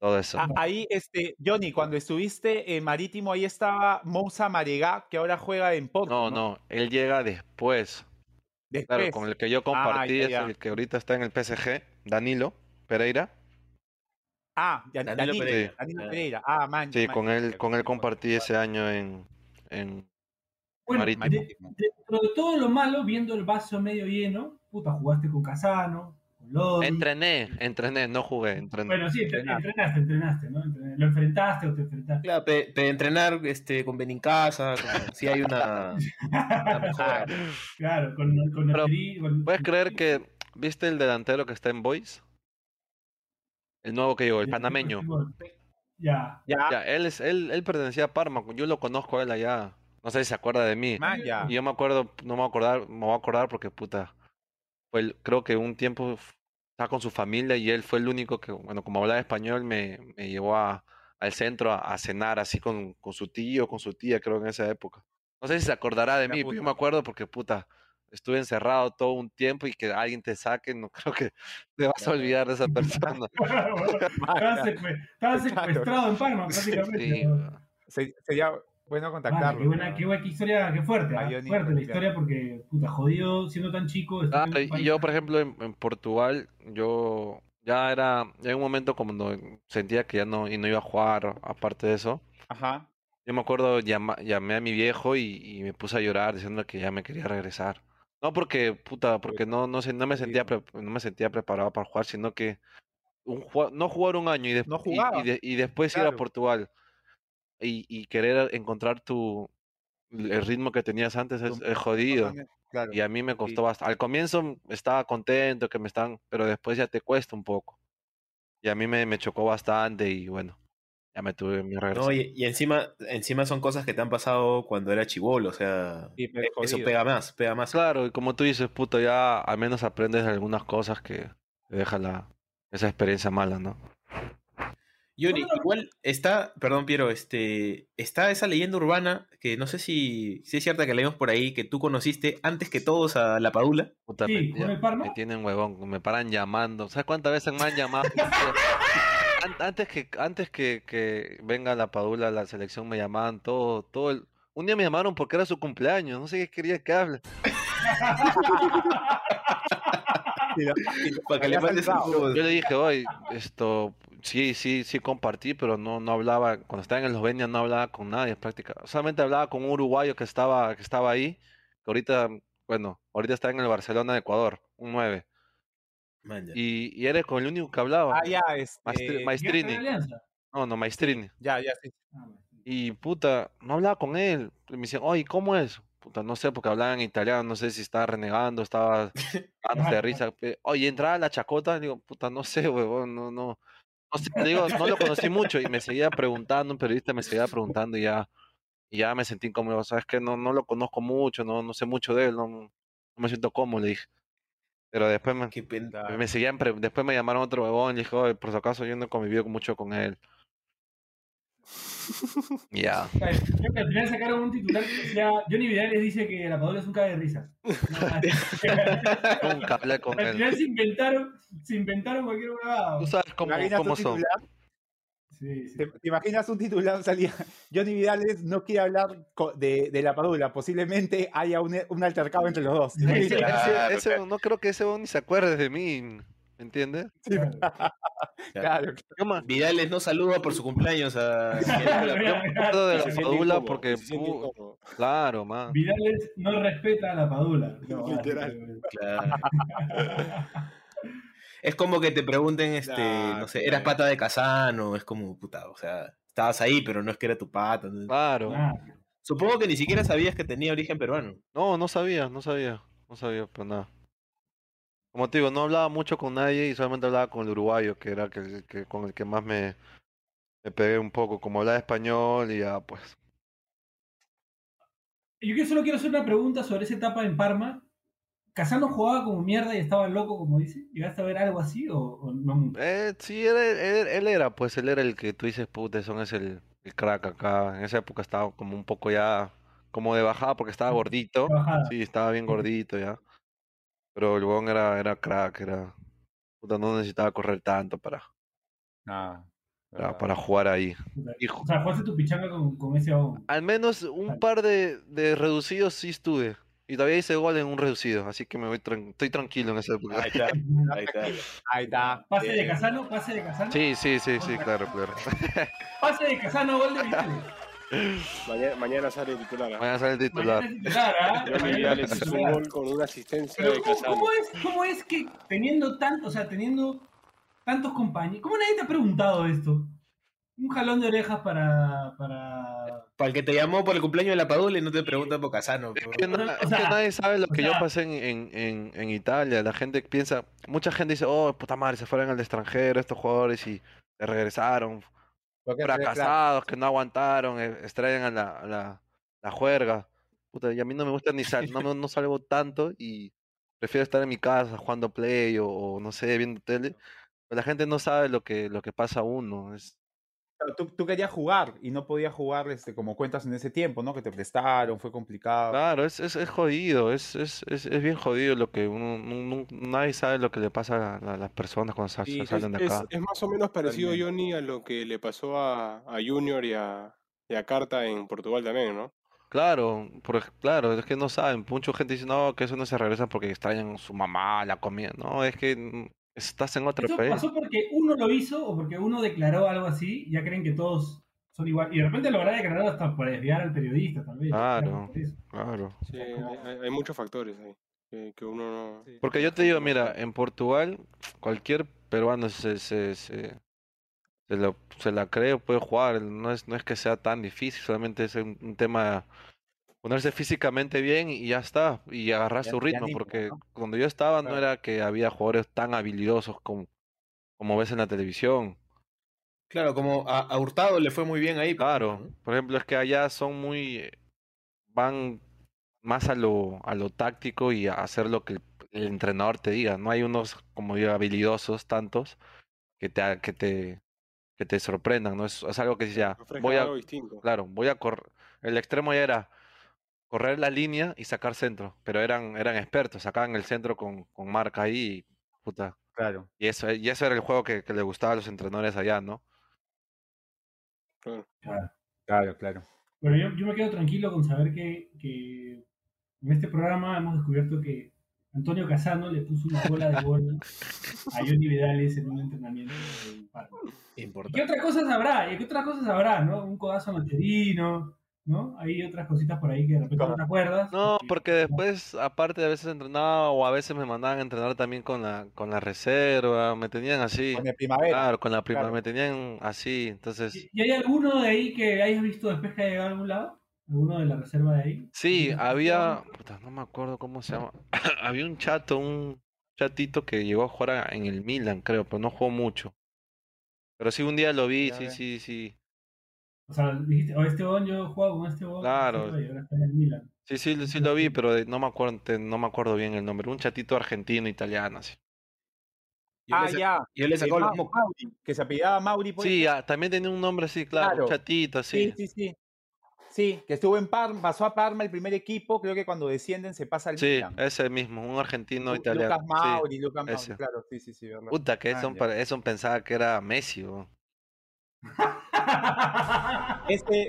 todo eso. Ah, ahí, este, Johnny, cuando estuviste en Marítimo, ahí estaba Moussa Maregá, que ahora juega en Porto. No, No, no, él llega después. Después. Claro, con el que yo compartí ya, es ya. el que ahorita está en el PSG, Danilo Pereira. Ah, ya- Danilo Danilo, Pereira. Danilo Ah. Pereira. Ah, man. Sí, man, con él, con él compartí ese año en, en Bueno, Marítimo. de- dentro de todo lo malo, viendo el vaso medio lleno, puta, jugaste con Casano, con Lodi. Entrené, entrené, no jugué, entrené. Bueno, sí, entre- Entrenaste. entrenaste, entrenaste, ¿no? Entrené- Lo enfrentaste o te enfrentaste. Claro, pe- pe- entrenar este, con Benincasa, con- si hay una, una mejora. Claro, con, con Pero, con- ¿Puedes creer que viste el delantero que está en Boys? El nuevo que llegó, el panameño. Ya. Ya, Ya, él es, él, él pertenecía a Parma, yo lo conozco a él allá. No sé si se acuerda de mí. man, ya. Y yo me acuerdo, no me voy a acordar, me voy a acordar porque puta, fue creo que un tiempo estaba con su familia y él fue el único que, bueno, como hablaba español, me, me llevó a, al centro a, a cenar así con, con su tío, con su tía, creo en esa época. No sé si se acordará de La mí, pero yo me acuerdo porque puta, estuve encerrado todo un tiempo y que alguien te saque, no creo que te vas a olvidar de esa persona. Estabas estabas secuestrado en Palma, prácticamente. Bueno Vale, contactarlo. qué buena, qué buena qué historia, qué fuerte, A ¿ah? Fuerte la historia porque, puta, jodido siendo tan chico. Ah, y yo, por ejemplo, en, en Portugal, yo ya era, ya en un momento como sentía que ya no, y no iba a jugar, aparte de eso. Ajá. Yo me acuerdo, llama- llamé a mi viejo y, y me puse a llorar diciendo que ya me quería regresar. No porque, puta, porque no, no, sé, no me sentía pre- no me sentía preparado para jugar, sino que un, no jugar un año y, No y- y, jugaba. de- y después ir a. Portugal y, y querer encontrar tu el ritmo que tenías antes es, jodido. Claro. Y a mí me costó bastante. Al comienzo estaba contento que me están, pero después ya te cuesta un poco. Y a mí me, me chocó bastante y bueno, ya me tuve mi regreso. No, y, y encima, encima son cosas que te han pasado cuando era chivolo, o sea, Sí, e- eso pega más, pega más. Claro, y como tú dices, puto, ya al menos aprendes de algunas cosas que te dejan la, esa experiencia mala, ¿no? Yuri, igual está, perdón Piero, este, está esa leyenda urbana que no sé si, si es cierta que leímos por ahí, que tú conociste antes que todos a la Padula. Puta, Sí, me, con el Parma. me tienen huevón, me paran llamando. ¿Sabes cuántas veces me han llamado? An- antes que, antes que, que venga la Padula a la selección me llamaban todo, todo el... Un día me llamaron porque era su cumpleaños, no sé qué quería que hable. Lo- Para que le mandes. Yo le dije, oye, esto, sí, sí, sí compartí, pero no, no hablaba, cuando estaba en Eslovenia no hablaba con nadie prácticamente. Solamente hablaba con un uruguayo que estaba, que estaba ahí, que ahorita, bueno, ahorita está en el Barcelona de Ecuador, un 9. Y, y era con el único que hablaba. Ah, ya, Maestri- este, ¿Llegaste a Maestrini. No, no, Maestrini. ya, ya, sí. Ah. Y puta, no hablaba con él. Me decían, oye, ¿cómo es? Puta, no sé, porque hablaba en italiano, no sé si estaba renegando, estaba dándose de risa. Oye, entraba a la chacota, digo, puta, no sé, huevón, no, no. No sé, digo, no lo conocí mucho y me seguía preguntando, un periodista me seguía preguntando y ya, y ya me sentí incómodo, sabes que no, no lo conozco mucho, no, no sé mucho de él, no, no me siento cómodo, le dije. Pero después me, me seguían, después me llamaron otro huevón, le dije, oye, por si acaso yo no he convivido mucho con él. Y ya. Ay, Creo que al final sacaron un titular que decía Johnny Vidales dice que la Padula es un cague de risa. Nunca hablé con Al él. final se inventaron, se inventaron cualquier huevada. Tú sabes cómo, ¿Te imaginas cómo son. titular? Sí, sí. ¿Te, te imaginas un titular salía? Johnny Vidales no quiere hablar de, de la Padula. Posiblemente haya un, un altercado entre los dos. No creo que ese ni se acuerde de mí, ¿me entiendes? Claro. Claro, Vidales no saluda por su cumpleaños a... me acuerdo de la Padula incómodo, porque, pu- claro, man. Vidales no respeta a la Padula. No, Literal. Claro. Es como que te pregunten, este, Nah, no sé, claro. eras pata de Casano, es como, puta, o sea, estabas ahí, pero no es que era tu pata. ¿no? Claro. Ah, Supongo que ni siquiera sabías que tenía origen peruano. No, no sabía, no sabía, no sabía, pero nada. Como te digo, no hablaba mucho con nadie y solamente hablaba con el uruguayo, que era que, que con el que más me, me pegué un poco. Como hablaba español y ya, pues. Yo solo quiero hacer una pregunta sobre esa etapa en Parma. ¿Casano jugaba como mierda y estaba loco, como dice? ¿Llegaste a ver algo así o, o no mucho? Eh, sí, él, él- él era, pues él era el que tú dices, puta, son es el, el crack acá. En esa época estaba como un poco ya, como de bajada porque estaba gordito. Sí, estaba bien gordito ya. Pero el huevón era, era crack, era, puta, no necesitaba correr tanto para, Ah, para, para jugar ahí. O sea, jugaste tu pichanga con, con ese abón. Al menos un par de, de reducidos sí estuve. Y todavía hice gol en un reducido, así que me voy tran- estoy tranquilo en esa época. Ahí está, ahí está. Ahí está. Pase de Bien. Casano, pase de Casano. Sí, sí, sí, sí, claro, claro. Pase de Casano, gol de. Mañana, mañana sale titular. ¿ah? Mañana sale el titular. Mañana es titular, ¿ah? Mañana hizo un titular. gol con una asistencia Pero de ¿cómo, Casano. cómo es, ¿cómo es que teniendo tanto, o sea, teniendo tantos compañeros, ¿cómo nadie te ha preguntado esto? Un jalón de orejas para, para... Para el que te llamó por el cumpleaños de la Padula y no te pregunta por Casano. Es que, na- O es que sea, nadie sabe lo o que yo pasé en, en, en, en Italia. La gente piensa, mucha gente dice, oh, puta madre, se fueron al extranjero estos jugadores y se regresaron. Porque, Fracasados, que no aguantaron, eh, extraen a la, a la, la juerga. Puta, y a mí no me gusta ni sal, no, me- no salgo tanto y prefiero estar en mi casa jugando play o, o no sé, viendo tele. Pero la gente no sabe lo que, lo que pasa a uno. Es, Tú, tú querías jugar y no podías jugar este, como cuentas en ese tiempo, ¿no? Que te prestaron, fue complicado. Claro, es, es, es jodido, es, es, es, es bien jodido lo que uno, nadie sabe lo que le pasa a, la- a las personas cuando sa- Sí, salen de acá. es más o menos parecido. Johnny, a lo que le pasó a, a Junior y a, y a Carta en Portugal también, ¿no? Claro, por, claro, es que no saben, mucha gente dice, no, que eso no se regresa porque extrañan a su mamá, la comida. No, es que mm, estás en otro ¿Eso país. pasó porque uno lo hizo o porque uno declaró algo así? Ya creen que todos son igual. Y de repente lo habrá declarado hasta por desviar al periodista, tal vez. Claro. Claro. Sí, hay, muchos factores ahí. que, que uno no... Porque yo te digo, mira, en Portugal cualquier peruano se, se, se, se, lo- se la cree o puede jugar. No es, no es que sea tan difícil, solamente es un, un tema ponerse físicamente bien y ya está, y agarrar Ya- su ritmo, mismo, porque ¿no? cuando yo estaba no era que había jugadores tan habilidosos como, como ves en la televisión. Claro, como a, a Hurtado le fue muy bien ahí. por Claro, por ejemplo, es que allá son muy, eh, van más a lo, a lo táctico y a hacer lo que el, el entrenador te diga. No hay unos, como digo, habilidosos tantos que te, que te, que te sorprendan, ¿no? Es, es algo que ofrezca voy a, algo distinto. claro, voy a correr. El extremo ya era correr la línea y sacar centro, pero eran, eran expertos, sacaban el centro con, con marca ahí y puta. Claro. Y eso, y eso era el juego que, que le gustaba a los entrenadores allá, ¿no? Claro. Claro. Claro, claro. Bueno, yo, yo me quedo tranquilo con saber que, que en este programa hemos descubierto que Antonio Casano le puso una bola de gol a Johnny Vidales en un entrenamiento de Parma. ¿Y Importante. qué otras cosas habrá? ¿Y qué otras cosas habrá, no? Un codazo amaterino, ¿no? Hay otras cositas por ahí que de repente no te acuerdas. No, porque después, aparte de a veces entrenaba o a veces me mandaban a entrenar también con la, con la reserva, me tenían así. Con el primavera. Claro, con la prima, claro. me tenían así, entonces... ¿Y y hay alguno de ahí que hayas visto después que haya llegado a algún lado? ¿Alguno de la reserva de ahí? Sí, había, puta, no me acuerdo cómo se llama, había un chato, un chatito que llegó a jugar en el Milan, creo, pero no jugó mucho. Pero sí, un día lo vi, Ya sí, ve. sí, sí. O sea, dijiste, o este bon yo juego con este bon. Claro. Y ahora está en el Milan. Sí, sí, sí lo vi, pero de- no me acuerdo, no me acuerdo bien el nombre. Un chatito argentino, italiano, así. Yo Ah, le ya. Yo le Eh, sacó Ma- mocos. Mauri, que se apellidaba Mauri. pues. Sí, ah, también tenía un nombre así, claro, un chatito, así. sí, sí, sí. Sí, que estuvo en Parma, pasó a Parma el primer equipo, creo que cuando descienden se pasa al Sí, Milan. ese mismo, un argentino Lu- italiano. Lucas Mauri, Lucas Mauri, ese. claro, sí, sí, sí, verdad. Puta, que Ah, eso, eso pensaba que era Messi,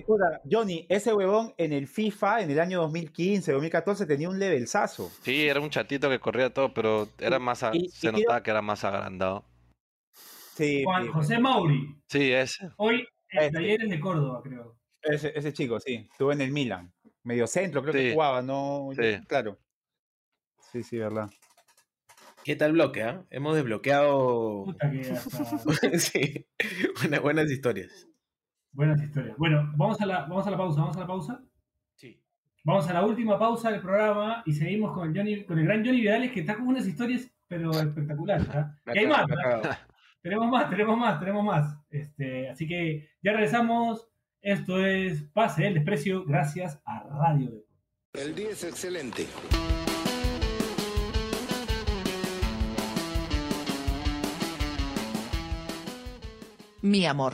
puta, Johnny, ese huevón en el FIFA en el año 2015, 2014 tenía un levelzazo. Sí, era un chatito que corría todo, pero era más, a- y- se y quiero- notaba que era más agrandado. Sí, Juan sí, José Mauri. Sí, ese. Hoy en Este. Talleres de Córdoba, creo. ese, ese chico, sí, estuvo en el Milan. Medio centro, creo Sí. que jugaba, ¿no? Sí. Claro. Sí, sí, verdad. ¿Qué tal bloque, ah? Hemos desbloqueado Puta que hasta... sí, buenas, buenas historias. Buenas historias. Bueno, vamos a, la, vamos a la pausa, vamos a la pausa. Sí. Vamos a la última pausa del programa y seguimos con el, Johnny, con el gran Johnny Vidales que está con unas historias pero espectaculares. Y hay más, ¿ah? tenemos más, tenemos más, tenemos más. Este, así que ya regresamos. Esto es Pase el Desprecio gracias a Radio Depor. El día es excelente. Mi amor,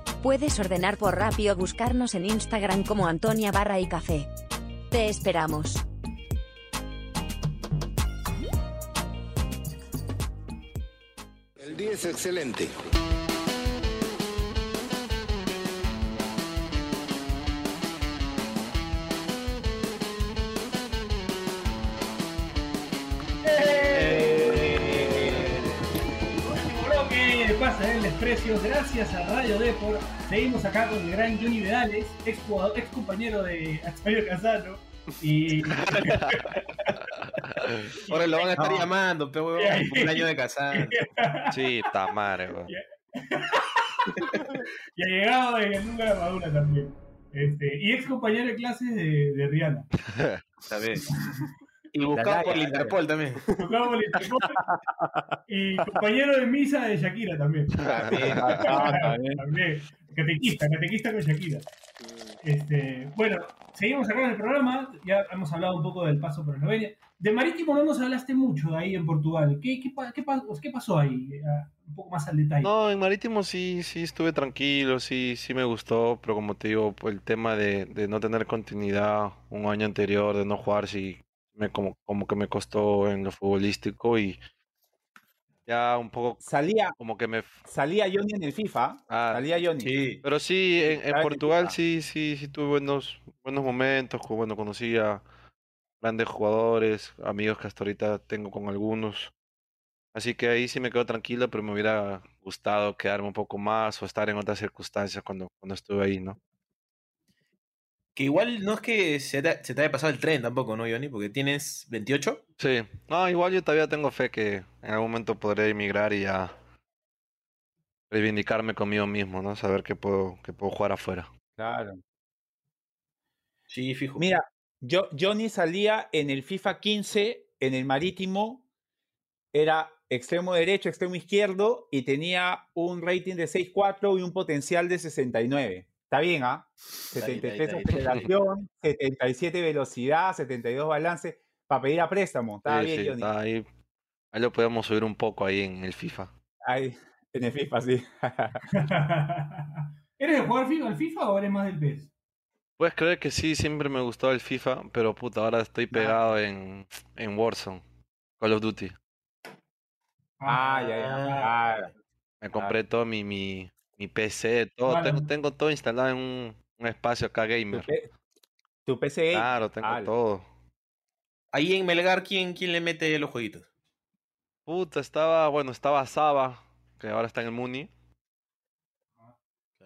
Puedes ordenar por Rappi o buscarnos en Instagram como Antonia Barra y Café. Te esperamos. El día es excelente. Desprecio gracias a Radio Depor. Seguimos acá con el gran Johnny Vidales, ex, jugador- ex compañero de Antonio Casano. Y Ahora lo van a estar No. llamando, pero huevón, el cumpleaños de casar. Sí, está madre, weón. y ha llegado en el número madura también. Este, y ex compañero de clases de, de Rihanna. ¿Sabes? Y buscado por el Interpol también. Tocaba por el Interpol. y compañero de misa de Shakira también. también. Catequista, catequista con Shakira. Este, bueno, seguimos acá en el programa. Ya hemos hablado un poco del paso por Eslovenia. De Marítimo no nos hablaste mucho ahí en Portugal. ¿Qué, qué, qué qué pasó ahí? Ah, Un poco más al detalle. No, en Marítimo sí, sí estuve tranquilo, sí, sí me gustó, pero como te digo, el tema de, de no tener continuidad un año anterior, de no jugar, sí, me, como, como que me costó en lo futbolístico y, Ya un poco Salía, como que me... salía Johnny en el FIFA. Ah, Salía Johnny. Sí. Pero sí, en, Portugal sí, sí, sí tuve buenos, buenos momentos, bueno, conocí a grandes jugadores, amigos que hasta ahorita tengo con algunos. Así que ahí sí me quedo tranquilo, pero me hubiera gustado quedarme un poco más o estar en otras circunstancias cuando, cuando estuve ahí, ¿no? Que igual no es que se te, se te haya pasado el tren tampoco, ¿no, Johnny? Porque tienes 28. Sí, no, igual yo todavía tengo fe que en algún momento podré emigrar y ya reivindicarme conmigo mismo, ¿no? Saber que puedo, que puedo jugar afuera. Claro. Sí, fijo. Mira, yo, Johnny salía en el FIFA 15, en el marítimo, era extremo derecho, extremo izquierdo y tenía un rating de 6.4 y un potencial de 69. Está bien, ¿ah? bien, 73 está bien, está bien. aceleración, 77 velocidad, 72 balance, para pedir a préstamo. Estaba Sí, bien, sí, Johnny. está ahí, ahí lo podemos subir un poco ahí en el FIFA. Ahí, en el FIFA, sí. ¿Eres de jugar FIFA, al FIFA o eres más del PES? Puedes creer que sí, siempre me gustó el FIFA, pero puta, ahora estoy pegado en, en Warzone, Call of Duty. Ah, ya, ya. Ah, Me compré todo mi, mi, mi PC, todo, tengo, tengo todo instalado en un, un espacio acá tu, gamer. P- tu PC. Claro, tengo todo. Ahí en Melgar, ¿quién, quién le mete los jueguitos? Puta, estaba, bueno, estaba Saba, que ahora está en el Muni.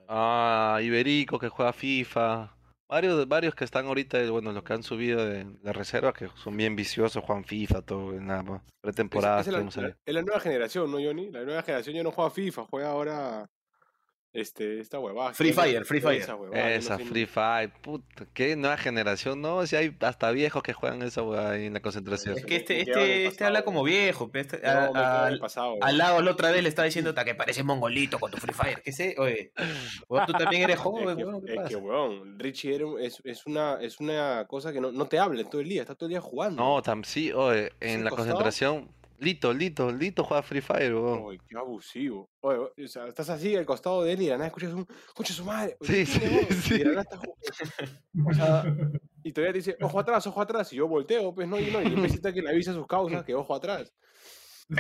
Ah, Iberico, que juega FIFA. Varios, varios que están ahorita, eh, bueno, los que han subido de, de reserva, que son bien viciosos, juegan FIFA, todo, en la Es, pretemporada. esa es, la, es la nueva generación, ¿no, Johnny? La nueva generación ya no juega FIFA, juega ahora este, esta huevada. Free. Fire, Free Fire. Esa huevada, no Esa Free Fire, puta, qué nueva generación, ¿no? Si hay hasta viejos que juegan esa hueá ahí en la concentración. Es que este, este, este habla pasado. como viejo. este- No, a- al- pasado. al lado la otra vez le estaba diciendo "Ta, que parece mongolito con tu Free Fire. ¿Qué sé? Oye, tú también eres Es joven, que, weón, ¿qué es que, weón, Richie era es, es, una, es una cosa que no, no te habla todo el día, está todo el día jugando. No, tam sí, oye, ¿Es en la costado? concentración, Lito, Lito, Lito juega Free Fire, weón. Uy, qué abusivo. Oye, o sea, estás así al costado de él y de la nada escuchas un concha su madre. Sí, Oye, ¿qué sí, sí. Y de la nada estás jugando. O sea, y todavía te dice, ojo atrás, ojo atrás. Y yo volteo, pues no, y no, y el que le avisa sus causas que ojo atrás. Sí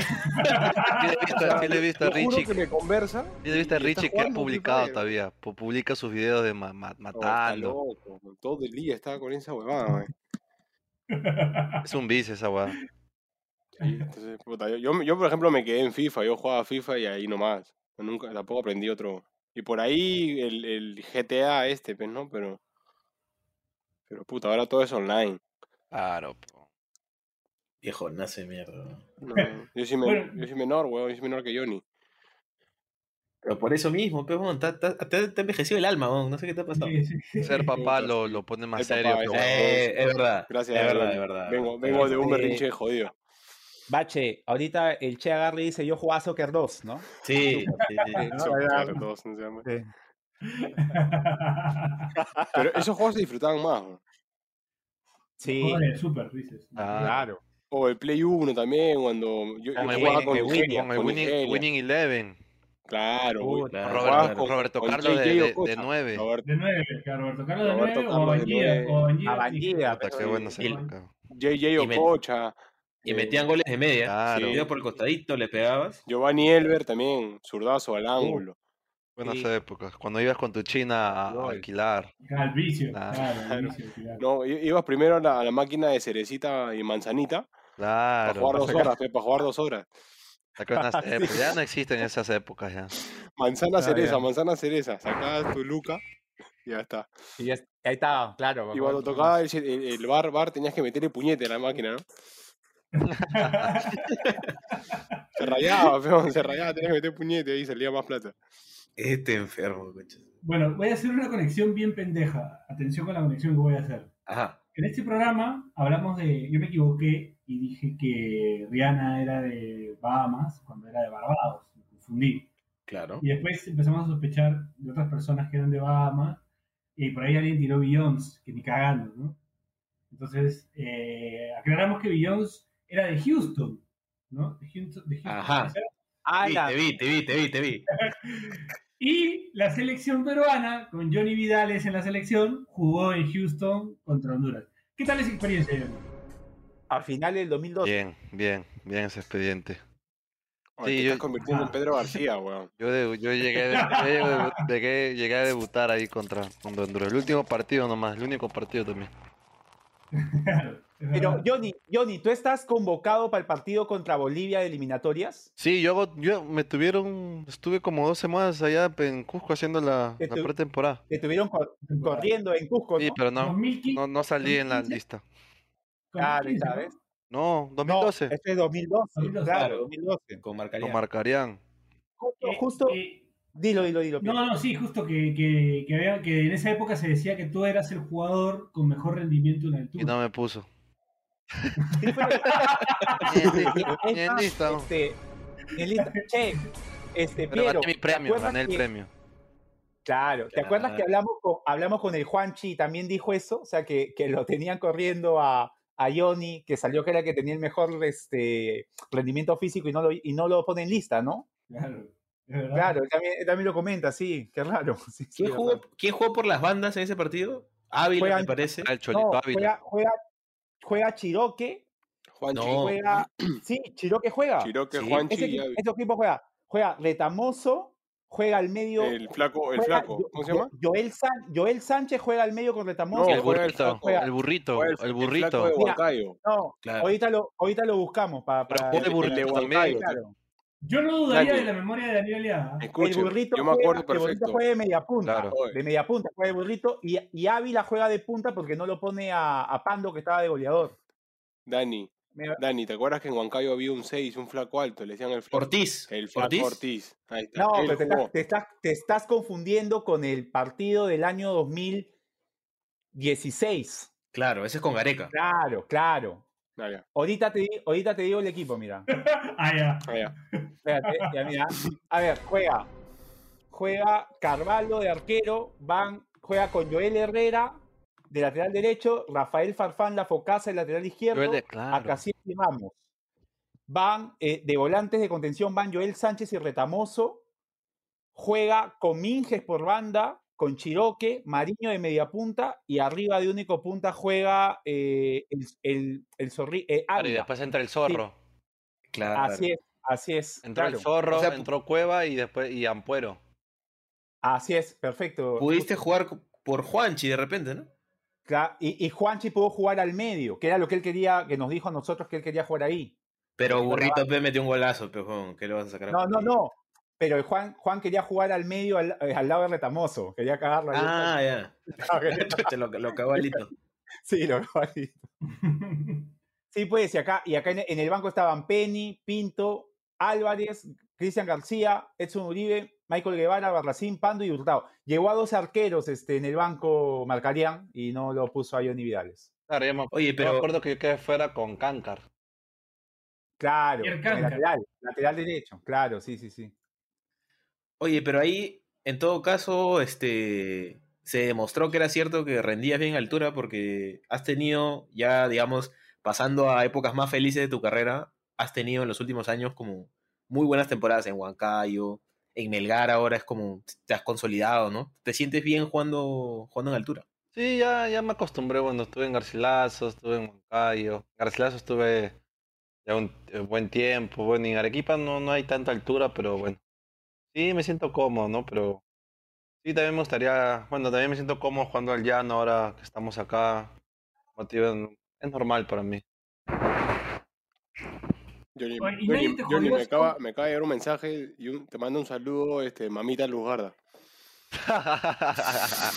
le he visto, a Richie, que me conversa. sí le he visto a Richie que ha publicado todavía, pu- publica sus videos de ma- ma- Oh, matando. loco, todo el día estaba con esa huevada, man. Es un vicio esa hueá. Sí, entonces, puta, yo, yo, yo, por ejemplo, me quedé en FIFA, yo jugaba FIFA y ahí nomás. Nunca, tampoco aprendí otro. Y por ahí el, el GTA este, pues, ¿no? Pero, pero puta, ahora todo es online. Claro, po. Viejo, nace mierda. No, yo, soy men- Bueno. yo soy menor, weón, yo soy menor que Johnny. Pero por eso mismo, pe, weón, te, te, te- te ha envejecido el alma, weón, no sé qué te ha pasado. Sí, sí. Ser papá lo, lo pone más Ser serio. papá, pero bueno. Eh, es verdad. Gracias, es verdad, Johnny. es verdad. Vengo, vengo de un Eh, berrinche jodido. Bache, ahorita el Che agarra y dice, yo jugaba Soccer 2, ¿no? Sí, sí, sí. No, Soccer ya. 2, no se llama. Sí. Pero esos juegos se disfrutaban más. weón. Sí, Joder, super, dices. Ah, claro. O el Play 1 también, cuando yo, yo Con el jugaba Win- con el Nigeria, Winning, Con el winning, winning Eleven. Claro, güey. Puta, Claro, Roberto, con- Roberto con Carlos de, de, de 9. Roberto- De 9, claro, Roberto Carlos de Roberto 9 o Carlos de Banguilla. nueve. O Banguilla, qué época. JJ Ococha. Y eh, metían goles de media. Claro. Si por el costadito, le pegabas. Giovanni Elber también, zurdazo al ángulo. Buenas Sí. épocas. Cuando ibas con tu china a, alquilar. Al vicio, Claro. claro, al vicio, claro. No, ibas primero a la, a la máquina de cerecita y manzanita para Claro. jugar dos horas, para jugar dos horas. Ya no existen esas épocas ya. Manzana Ah, cereza, ya. manzana cereza. Sacabas tu luca y ya está. Y ya- ahí estaba, claro. Y cuando tocaba el, el, el bar, bar, tenías que meterle puñete a la máquina, ¿no? Se rayaba, peón, se rayaba, tenías que meter puñete ahí salía más plata. Este enfermo, coche. Bueno, voy a hacer una conexión bien pendeja. Atención con la conexión que voy a hacer. Ajá. En este programa hablamos de. Yo me equivoqué y dije que Rihanna era de Bahamas cuando era de Barbados. Me confundí. Claro. Y después empezamos a sospechar de otras personas que eran de Bahamas. Y por ahí alguien tiró Beyoncé, que ni cagando, ¿no? Entonces, eh, aclaramos que Beyoncé era de Houston, ¿no? De Houston. de Houston, Ajá. Ah, la- te vi, te vi, te vi, te vi. Y la selección peruana, con Johnny Vidales en la selección, jugó en Houston contra Honduras. ¿Qué tal esa experiencia, Johnny? a finales del 2012. Bien, bien, bien ese expediente. Oye, Sí, te yo- estás convirtiendo en Pedro García, weón. Yo, de- yo llegué, de- yo llegué, de- llegué, llegué a debutar ahí contra, contra Honduras. El último partido nomás, el único partido también. Pero. Johnny, Johnny, ¿tú estás convocado para el partido contra Bolivia de eliminatorias? Sí, yo, hago- yo me tuvieron, estuve como dos semanas allá en Cusco haciendo la, pretemporada. Te estuvieron cor- corriendo en Cusco, ¿no? Sí, pero no, 2015, no, no salí en la 2015, lista. Claro, 2015, ¿sabes? ¿no? No, No, 2012, este es 2012, 2012. claro, Claro. 2012. Con lo Marcaría. marcarían. Justo, Eh, justo- eh, dilo, dilo, dilo. No, no, sí, justo que, que, que, había- que en esa época se decía que tú eras el jugador con mejor rendimiento en altura. Y no me puso. Sí, fue- Ni en, li- Es ni en más, lista. no. Este, en lista. Che, este, Pero Piero, gané mi ¿te premio, acuerdas gané el que- premio. Claro, ¿te acuerdas que hablamos con, hablamos con el Juanchi y también dijo eso? O sea, que, que lo tenían corriendo a, a Johnny, que salió que era el que tenía el mejor este, rendimiento físico y no, lo, y no lo pone en lista, ¿no? Claro. Claro, también, también lo comenta, sí, qué raro. sí, ¿Quién jugó, quién jugó por las bandas en ese partido? Ávila, me parece. Ah, el Cholito No, Ávila. juega, juega, juega Chiroque, Juanchi, No. juega... Sí, Chiroque juega. Chiroque, Sí. Juanchi Ese, y ese equipo juega, juega Retamoso, juega al medio... el flaco, el juega flaco, ¿cómo se llama? Joel, San- Joel Sánchez juega al medio con Retamoso. No, el juega el burrito. Juega- el burrito, Juega el el flaco burrito. de Mira, Huancayo. No, Claro. ahorita, lo, ahorita lo buscamos para... Para- el el de burrito también. Huancayo. Claro. Yo no dudaría de la memoria de Daniel Aliaga. El Escuchen, burrito, yo me juega, acuerdo el burrito perfecto. juega de media punta. Claro. De media punta juega el burrito. Y, y Ávila juega de punta porque no lo pone a, a Pando, que estaba de goleador. Dani, Me- Dani, ¿te acuerdas que en Huancayo había un 6, un flaco alto? Le decían el flaco. Ortiz. El flaco Ortiz. Ortiz. Ahí está. No, pero te estás, te, estás, te estás confundiendo con el partido del año 2016. Claro, ese es con Gareca. Claro, claro. Ah, ya, Ahorita te, ahorita te digo el equipo, mira. Ah, ya. ah, ya. Espérate, ya mira. A ver, juega. Juega Carvalho de arquero, van, juega con Joel Herrera de lateral derecho, Rafael Farfán La Focasa de lateral izquierdo, Joel, claro. a y Ramos. Van eh, de volantes de contención, van Joel Sánchez y Retamoso. Juega con Minges por banda, con Chiroque, Mariño de media punta y arriba de único punta juega eh, el, el, el Zorri- eh, Claro, y después entra el zorro. Claro. Así es, así es. Entró claro. el zorro, O sea, entró Cueva y después y Ampuero. Así es, perfecto. Pudiste jugar por Juanchi de repente, ¿no? Cla- Y, y Juanchi pudo jugar al medio, que era lo que él quería, que nos dijo a nosotros que él quería jugar ahí. Pero Burrito P metió un golazo, pero ¿qué le vas a sacar? a No, no, no. Pero el Juan, Juan quería jugar al medio, al, eh, al lado de Retamoso. Quería cagarlo ahí. Ah, ya. Chucha, lo, lo cagó Alito. sí, lo cagó ahí. Sí, pues, y acá, y acá en, en el banco estaban Penny, Pinto, Álvarez, Cristian García, Edson Uribe, Michael Guevara, Barracín, Pando y Hurtado. Llegó a dos arqueros este, en el banco Marcarían y no lo puso a Johnny Vidales. Claro, me, Oye, yo me pero- acuerdo que yo quedé fuera con Cancar. Claro, el lateral, lateral derecho, claro, sí, sí, sí. Oye, pero ahí, en todo caso, este se demostró que era cierto que rendías bien altura porque has tenido, ya digamos, pasando a épocas más felices de tu carrera, has tenido en los últimos años como muy buenas temporadas en Huancayo, en Melgar ahora es como te has consolidado, ¿no? ¿Te sientes bien jugando, jugando en altura? Sí, ya, ya me acostumbré cuando estuve en Garcilaso, estuve en Huancayo. En Garcilaso estuve ya un eh, buen tiempo. Bueno, en Arequipa no, no hay tanta altura, pero bueno. Sí, me siento cómodo, ¿no? Pero sí, también me gustaría, bueno, también me siento cómodo jugando al llano ahora que estamos acá. Digo, es normal para mí. Johnny, Oye, ¿y Johnny- me, acaba, me acaba de llegar un mensaje y un- te manda un saludo, este, mamita Luzgarda.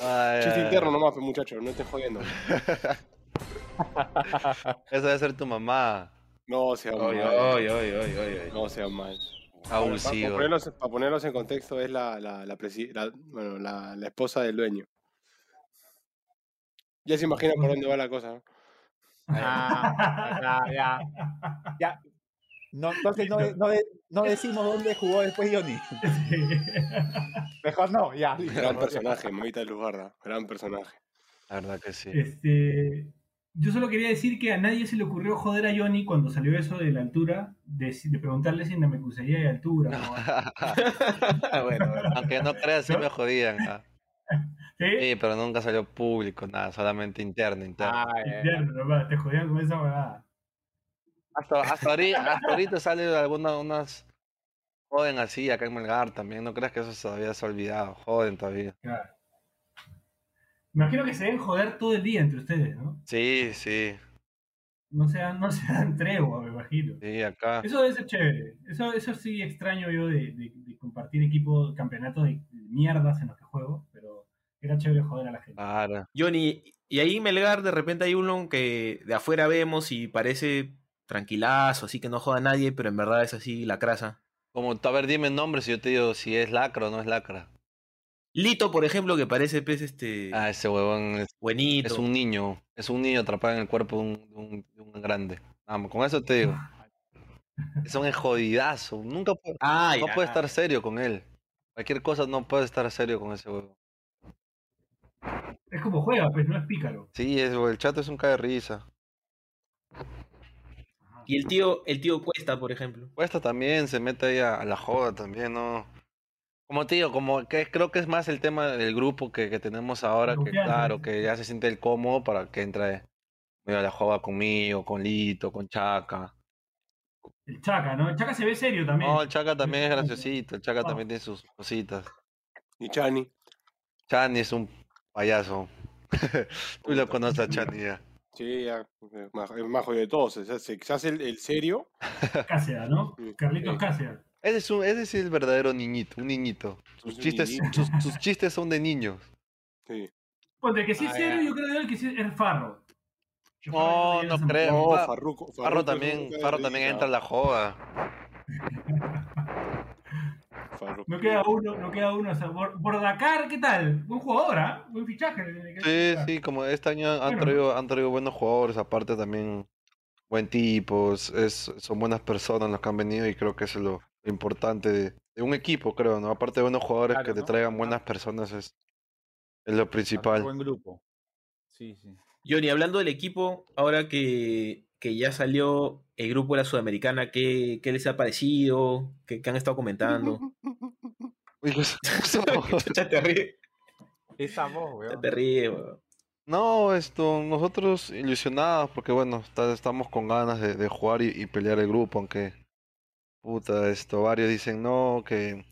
Ay, Chiste interno nomás, muchachos, no estés jodiendo. Esa debe ser tu mamá. No sean Oy, mal. oy, oy, oy, oy, oy. No sean mal. Para ponerlos, para ponerlos en contexto, es la, la, la, presi- la- bueno, la, la esposa del dueño. Ya se imaginan por dónde va la cosa. Ah, ya, ya. Ya. No, entonces no, no, no decimos dónde jugó después Johnny. Mejor no, ya. Gran personaje, mamita Luzgarda. Gran personaje. La verdad que sí. Este, yo solo quería decir que a nadie se le ocurrió joder a Johnny cuando salió eso de la altura, de, preguntarle si Namekuseiya de altura. ¿no? bueno, bueno. Aunque no creas, sí ¿No? me jodían. ¿Sí? Sí, pero nunca salió público, nada, solamente interno, interno. Ah, eh. Interno, nomás, te jodían con esa huevada. Hasta, hasta, ahorita, hasta ahorita salen algunas unas joden así acá en Melgar también. No creas que eso todavía se ha olvidado. Joden todavía. Claro. Imagino que se deben joder todo el día entre ustedes, ¿no? Sí, sí. No se dan, no se dan tregua, me imagino. Sí, acá. Eso debe ser chévere. Eso, eso sí extraño yo de, de, de compartir equipo, campeonatos de, de mierdas en los que juego, pero era chévere joder a la gente. Claro. Johnny, y ahí Melgar de repente hay uno que de afuera vemos y parece tranquilazo, así que no joda a nadie, pero en verdad es así la crasa. Como, a ver, dime nombres y yo te digo si es lacra o no es lacra. Lito, por ejemplo, que parece pues este. Ah, ese huevón es, buenito. es un niño. Es un niño atrapado en el cuerpo de un, de un, de un grande. Vamos, con eso te digo. Es un jodidazo. Nunca puede, Ah, no ya. puede estar serio con él. Cualquier cosa no puede estar serio con ese huevo. Es como juega, pues no es pícaro. Sí, es, el chato es un cae de risa. Y el tío, el tío Cuesta, por ejemplo. Cuesta también, se mete ahí a, a la joda también, ¿no? Como te digo, como que creo que es más el tema del grupo que, que tenemos ahora, que claro, que ya se siente el cómodo para que entre medio a la joda conmigo, con Lito, con Chaca. El Chaca, ¿no? El Chaca se ve serio también. No, el Chaca también es graciosito, el Chaca también tiene sus cositas. Y Chani. Chani es un payaso. Tú lo conoces a Chani ya. Sí, ya. Es más, es más jodido de todos. Se hace, se hace el, el serio. Cáceres, ¿no? Carlitos. Cáceres. Ese es, un, ese es el verdadero niñito, un niñito. Sus Es chistes, niñito. sus, sus chistes son de niños. Sí. Ponte, el que sí es Ah, serio, ya. yo creo que el que sí es Farro. No, no creo. No, Fa- Farruko. Farro es también, Farro también entra a la joda. No queda uno, no queda uno. O sea, Bor- Bordacar, ¿qué tal? Buen jugador, ¿ah? Buen fichaje. Sí, sí, como este año han Bueno. traído, han traído buenos jugadores, aparte también buen tipos, es, son buenas personas los que han venido y creo que eso es lo importante de, de un equipo, creo, ¿no? Aparte de buenos jugadores Claro, que te traigan buenas personas es, es lo principal. Buen grupo. Sí, sí. Johnny, hablando del equipo, ahora que, que ya salió el grupo de la Sudamericana, ¿qué, qué les ha parecido? ¿Qué, qué han estado comentando? Uy, pues, te ríes, Esa voz, weón. te ríes, weón. No, esto, nosotros ilusionados porque bueno, está- estamos con ganas de, de jugar y, y pelear el grupo, aunque puta, esto, varios dicen no, que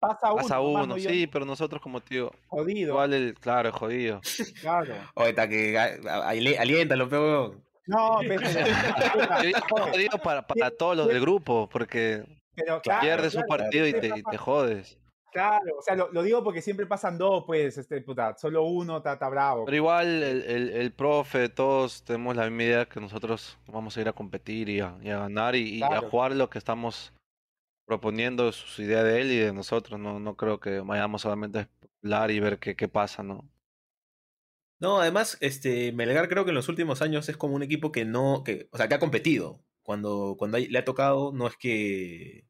Pasa uno. pasa uno, sí, pero nosotros como tío, Jodido. igual el, claro, es jodido. Claro. Oye, está que aliéntalo, pe, weón. No, pero, jodido para, para todos los del grupo, porque pero claro, pierdes un claro, partido y te, y te jodes. Claro, o sea, lo, lo digo porque siempre pasan dos, pues, este, puta, solo uno está, está bravo. Pero igual el, el, el profe, todos tenemos la misma idea que nosotros vamos a ir a competir y a, y a ganar y, y a jugar lo que estamos proponiendo, su idea de él y de nosotros. No, no creo que vayamos solamente a especular y ver qué, qué pasa, ¿no? No, además, este, Melgar creo que en los últimos años es como un equipo que no, que, o sea, que ha competido. Cuando, cuando hay- le ha tocado, no es que,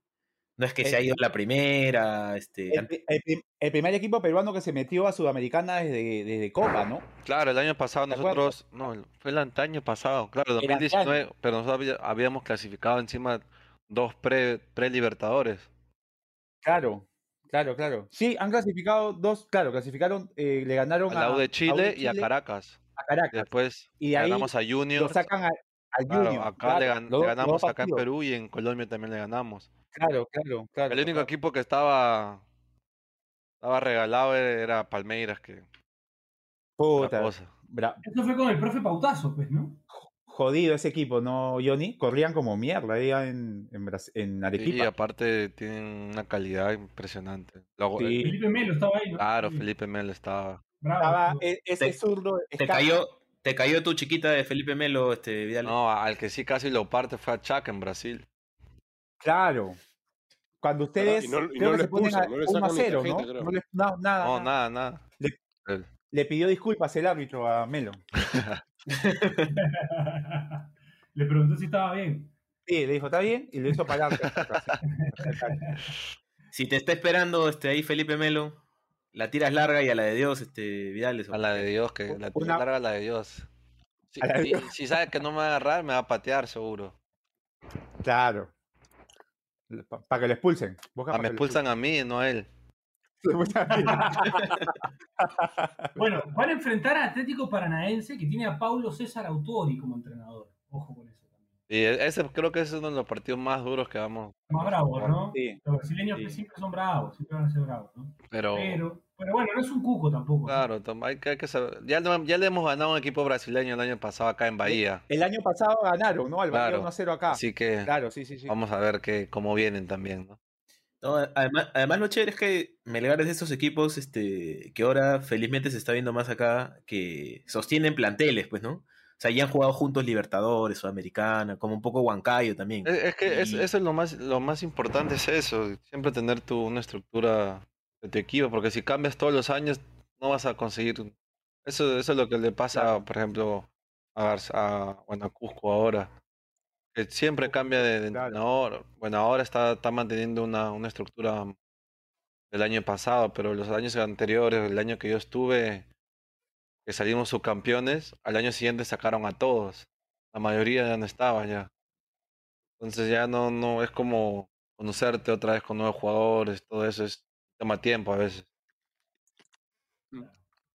no es que se ha El- ido a la primera, este, El, pri- el pri- el primer equipo peruano que se metió a Sudamericana desde, desde Copa, ¿no? Claro, el año pasado nosotros, no, fue el año pasado, claro, El 2019, pero nosotros había- habíamos clasificado encima dos pre, pre-libertadores. Claro, claro, claro. Sí, han clasificado dos, claro, clasificaron, eh, le ganaron A la U de a U Chile y a Caracas. a Caracas. Después Y de ahí ganamos a Lo Juniors. sacan a- al Claro, Junior. acá le, claro, ganamos acá en. Perú y en Colombia también le ganamos. Claro, claro, claro. El único claro. equipo que estaba estaba regalado era, era Palmeiras, que Puta, cosa. bra- Eso fue con el profe Pautazo, pues, ¿no? jodido ese equipo, ¿no, Johnny? Corrían como mierda ahí en, en, en Y Arequipa. aparte tienen una calidad impresionante. Luego, Sí. Felipe Melo estaba ahí, ¿no? claro, Sí, Felipe Melo estaba. bravo, Estaba e- ese zurdo. te cayó, te cayó tu chiquita de Felipe Melo, este, Vidal. No, al que sí casi lo parte fue a Chaca en Brasil. Claro. Cuando ustedes y no- creo no que se ponen a no le 1 a 0, ¿no? tarjeta. No nada, No, nada. nada. Le, pidió disculpas el árbitro a Melo. Le preguntó si estaba bien. Sí, le dijo, ¿está bien? Y lo hizo parar. Si te está esperando este, ahí Felipe Melo, la tiras larga y a la de Dios, este, Vidal. eso. A la de Dios, que la tiene Una- larga la de Dios. Si, A la de Dios. si sabe que no me va a agarrar, me va a patear seguro. claro. Para que lo expulsen. Busca Ah, me expulsan a mí, no a él. Bueno, van a enfrentar a Atlético Paranaense que tiene a Paulo César Autori como entrenador. Ojo con eso también. Y e- ese creo que ese es uno de los partidos más duros que vamos. Más bravos, ¿no? Sí. Los brasileños Sí. siempre son bravos, siempre van a ser bravos, ¿no? Pero, Pero, pero bueno, no es un cuco tampoco. claro, tom- hay que, hay que saber. Ya, le- ya le hemos ganado a un equipo brasileño el año pasado acá en Bahía. El año pasado ganaron, ¿no? Al Bahía Claro. 1-0 acá. Así que Claro, sí, sí, sí. vamos a ver que, cómo vienen también, ¿no? No, además, además lo chévere es que Melgar es de estos equipos este, que ahora felizmente se está viendo más acá, que sostienen planteles, pues, ¿no? O sea, ya han jugado juntos Libertadores, Sudamericana, como un poco Huancayo también. Es, es que es- eso es lo más, lo más importante, es eso, siempre tener tu, una estructura de tu equipo, porque si cambias todos los años no vas a conseguir. Eso, eso es lo que le pasa, por ejemplo, a, Garza- a, bueno, a Cusco ahora, que siempre cambia de, de Claro. entrenador. Bueno, ahora está, está manteniendo una, una estructura del año pasado, pero los años anteriores, el año que yo estuve, que salimos subcampeones, al año siguiente sacaron a todos. La mayoría ya no estaba ya. Entonces ya no, no, es como conocerte otra vez con nuevos jugadores, todo eso es toma tiempo a veces.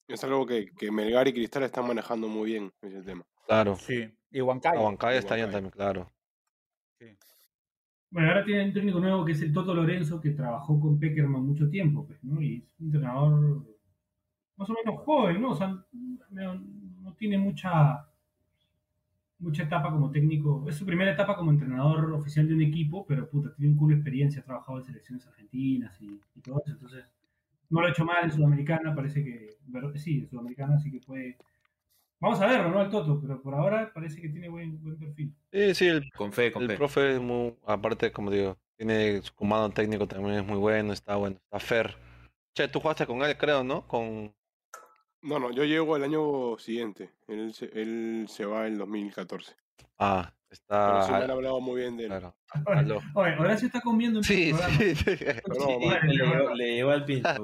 Es algo que, que Melgar y Cristal están manejando muy bien, ese tema. Claro. Sí. Y Huancayo. Huancayo está bien también, claro. Bueno, ahora tienen un técnico nuevo que es el Toto Lorenzo, que trabajó con Peckerman mucho tiempo, pues, ¿no? Y es un entrenador más o menos joven, ¿no? O sea, no, no tiene mucha mucha etapa como técnico. Es su primera etapa como entrenador oficial de un equipo, pero puta, tiene un culo de experiencia, ha trabajado en selecciones argentinas y, y todo eso. Entonces, no lo ha hecho mal en Sudamericana, parece que, sí, en Sudamericana sí que puede. Vamos a verlo, ¿no? Al Toto, pero por ahora parece que tiene buen, buen perfil. Sí, sí, el, Con fe, con el fe. profe es muy, aparte, como digo, tiene su comando técnico también es muy bueno, está bueno, está fair. Che, tú jugaste con él, creo, ¿no? Con... No, no, yo llego el año siguiente. Él se, él se va en 2014. Ah, Pero sí me han está... hablado muy bien de él. Claro. Oye, Horacio está comiendo en Sí, sí, sí. No, Sí, man, le, le llegó al. Está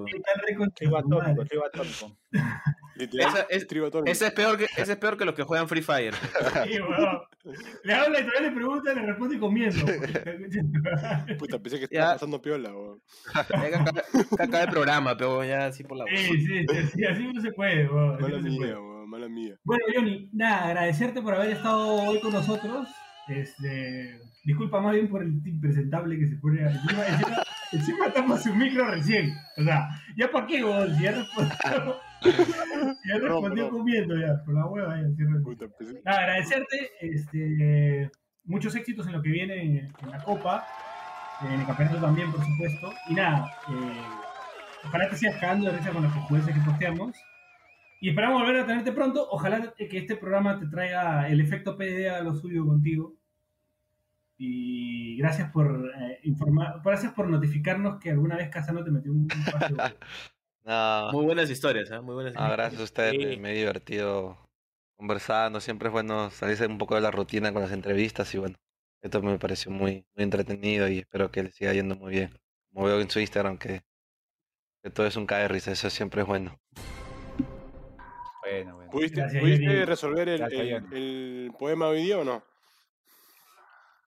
literal, Esa es-. Ese es, peor que, ese es peor que los que juegan Free Fire. Sí, weón. Le habla y todavía le pregunta y le responde comiendo. Puta, pensé que estaba pasando piola. weón. Ya acaba- el programa, pero ya así por la Sí, sí, sí, sí, así no se puede, weón, así no se puede. Mala mía. Bueno, Johnny, nada, agradecerte por haber estado hoy con nosotros. Este, disculpa más bien por el impresentable que se pone encima, encima, encima estamos su micro recién. O sea, ya para qué, weón, si ya respondió, ya respondió perdón. comiendo ya, por la hueva ya, Puta, pensé- Nada, agradecerte, este, muchos éxitos en lo que viene en, en la Copa, en el campeonato también, por supuesto. Y nada, eh, ojalá te sigas cagando de risa con los jueces que posteamos. Y esperamos volver a tenerte pronto. Ojalá que este programa te traiga el efecto PDA a lo suyo contigo. Y gracias por eh, informar, gracias por notificarnos que alguna vez Casano te metió un, de- No, Muy buenas historias, ¿eh? Muy buenas no, historias. gracias a ustedes, me, Sí. me he divertido conversando, siempre es bueno salirse un poco de la rutina con las entrevistas y bueno, esto me pareció muy, muy entretenido y espero que les siga yendo muy bien. Como veo en su Instagram que, que todo es un cae de risa, eso siempre es bueno. Bueno, bueno. ¿Pudiste, Gracias, pudiste Johnny. resolver el, Gracias, el- el poema hoy día o no?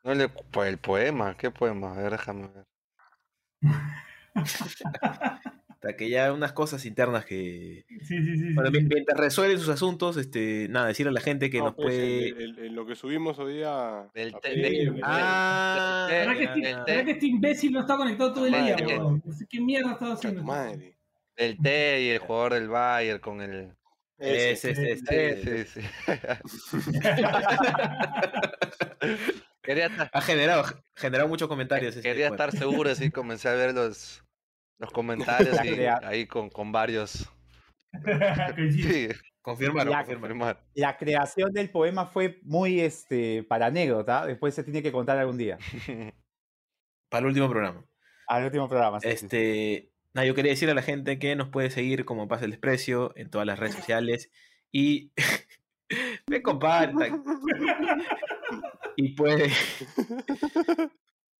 No le, pues el poema, ¿qué poema? A ver, déjame ver. Hasta que ya unas cosas internas que. Sí, sí, sí. Bueno, mientras resuelven sus asuntos, este, nada, decirle a la gente que No, nos pues, puede. el- el- el- lo que subimos hoy día. Del a pedir, Ah, ¿Verdad que, este, verdad que este imbécil no está conectado todo el día, qué mierda estaba Puta, haciendo. tu madre. del T y el jugador del Bayern con el... Ese, ese, ese. Sí, sí, sí. Quería estar, Ha generado, generado muchos comentarios. este quería estar seguro, así comencé a ver los, los comentarios y ahí con, con varios. Sí, La- confirmar. La creación del poema fue muy este, para anécdota. Después se tiene que contar algún día. Para el último programa. Al último programa. sí, sí. Nada, yo quería decir a la gente que nos puede seguir como Pasa el Desprecio en todas las redes sociales y me compartan y puede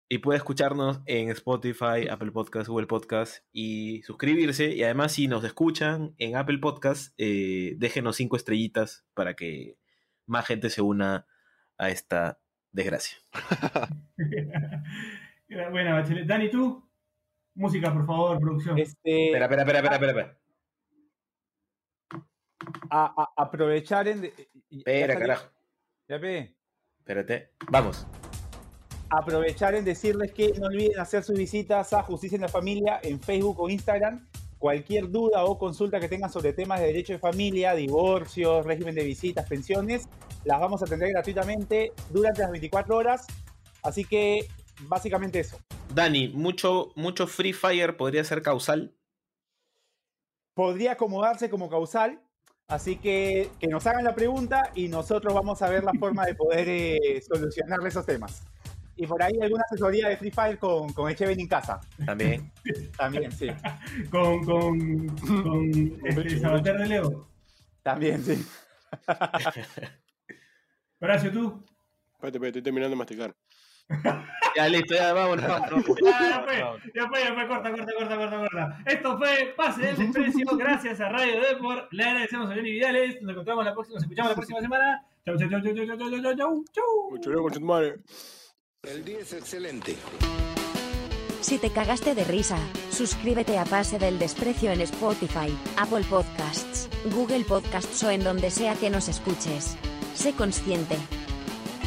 y puede escucharnos en Spotify, Apple Podcast, Google Podcast y suscribirse y además si nos escuchan en Apple Podcast eh, déjenos cinco estrellitas para que más gente se una a esta desgracia. bueno, Bachelet. Dani, ¿tú? Música, por favor, producción. Este, Espera, espera, espera, espera, espera, espera. a- a- aprovechar en. ¿Ya Espera, carajo. Ya ve. Espérate. Vamos. Aprovechar en decirles que no olviden hacer sus visitas a Justicia en la Familia en Facebook o Instagram. Cualquier duda o consulta que tengan sobre temas de derecho de familia, divorcios, régimen de visitas, pensiones, las vamos a atender gratuitamente durante las 24 horas. Así que básicamente eso. Dani, mucho, mucho Free Fire podría ser causal. Podría acomodarse como causal, así que que nos hagan la pregunta y nosotros vamos a ver la forma de poder eh, solucionarle esos temas. Y por ahí alguna asesoría de Free Fire con, con Echeven en casa. También. También, sí. Con, con, con este, Sabater de Leo. También, sí. Horacio, tú. Espérate, espérate, estoy terminando de masticar. Ya listo, ya vámonos. vámonos. Ya, ya fue, ya fue, ya fue, corta, corta, corta, corta, corta. Esto fue Pase del Desprecio, gracias a Radio Deport. Le agradecemos a Johnny Vidales. Nos encontramos la próxima, nos escuchamos la próxima semana. Chau, chau, chau, chau, chau, chau, chau, chau, chau, chau. Tu madre. El día es excelente. Si te cagaste de risa, suscríbete a Pase del Desprecio en Spotify, Apple Podcasts, Google Podcasts o en donde sea que nos escuches. Sé consciente.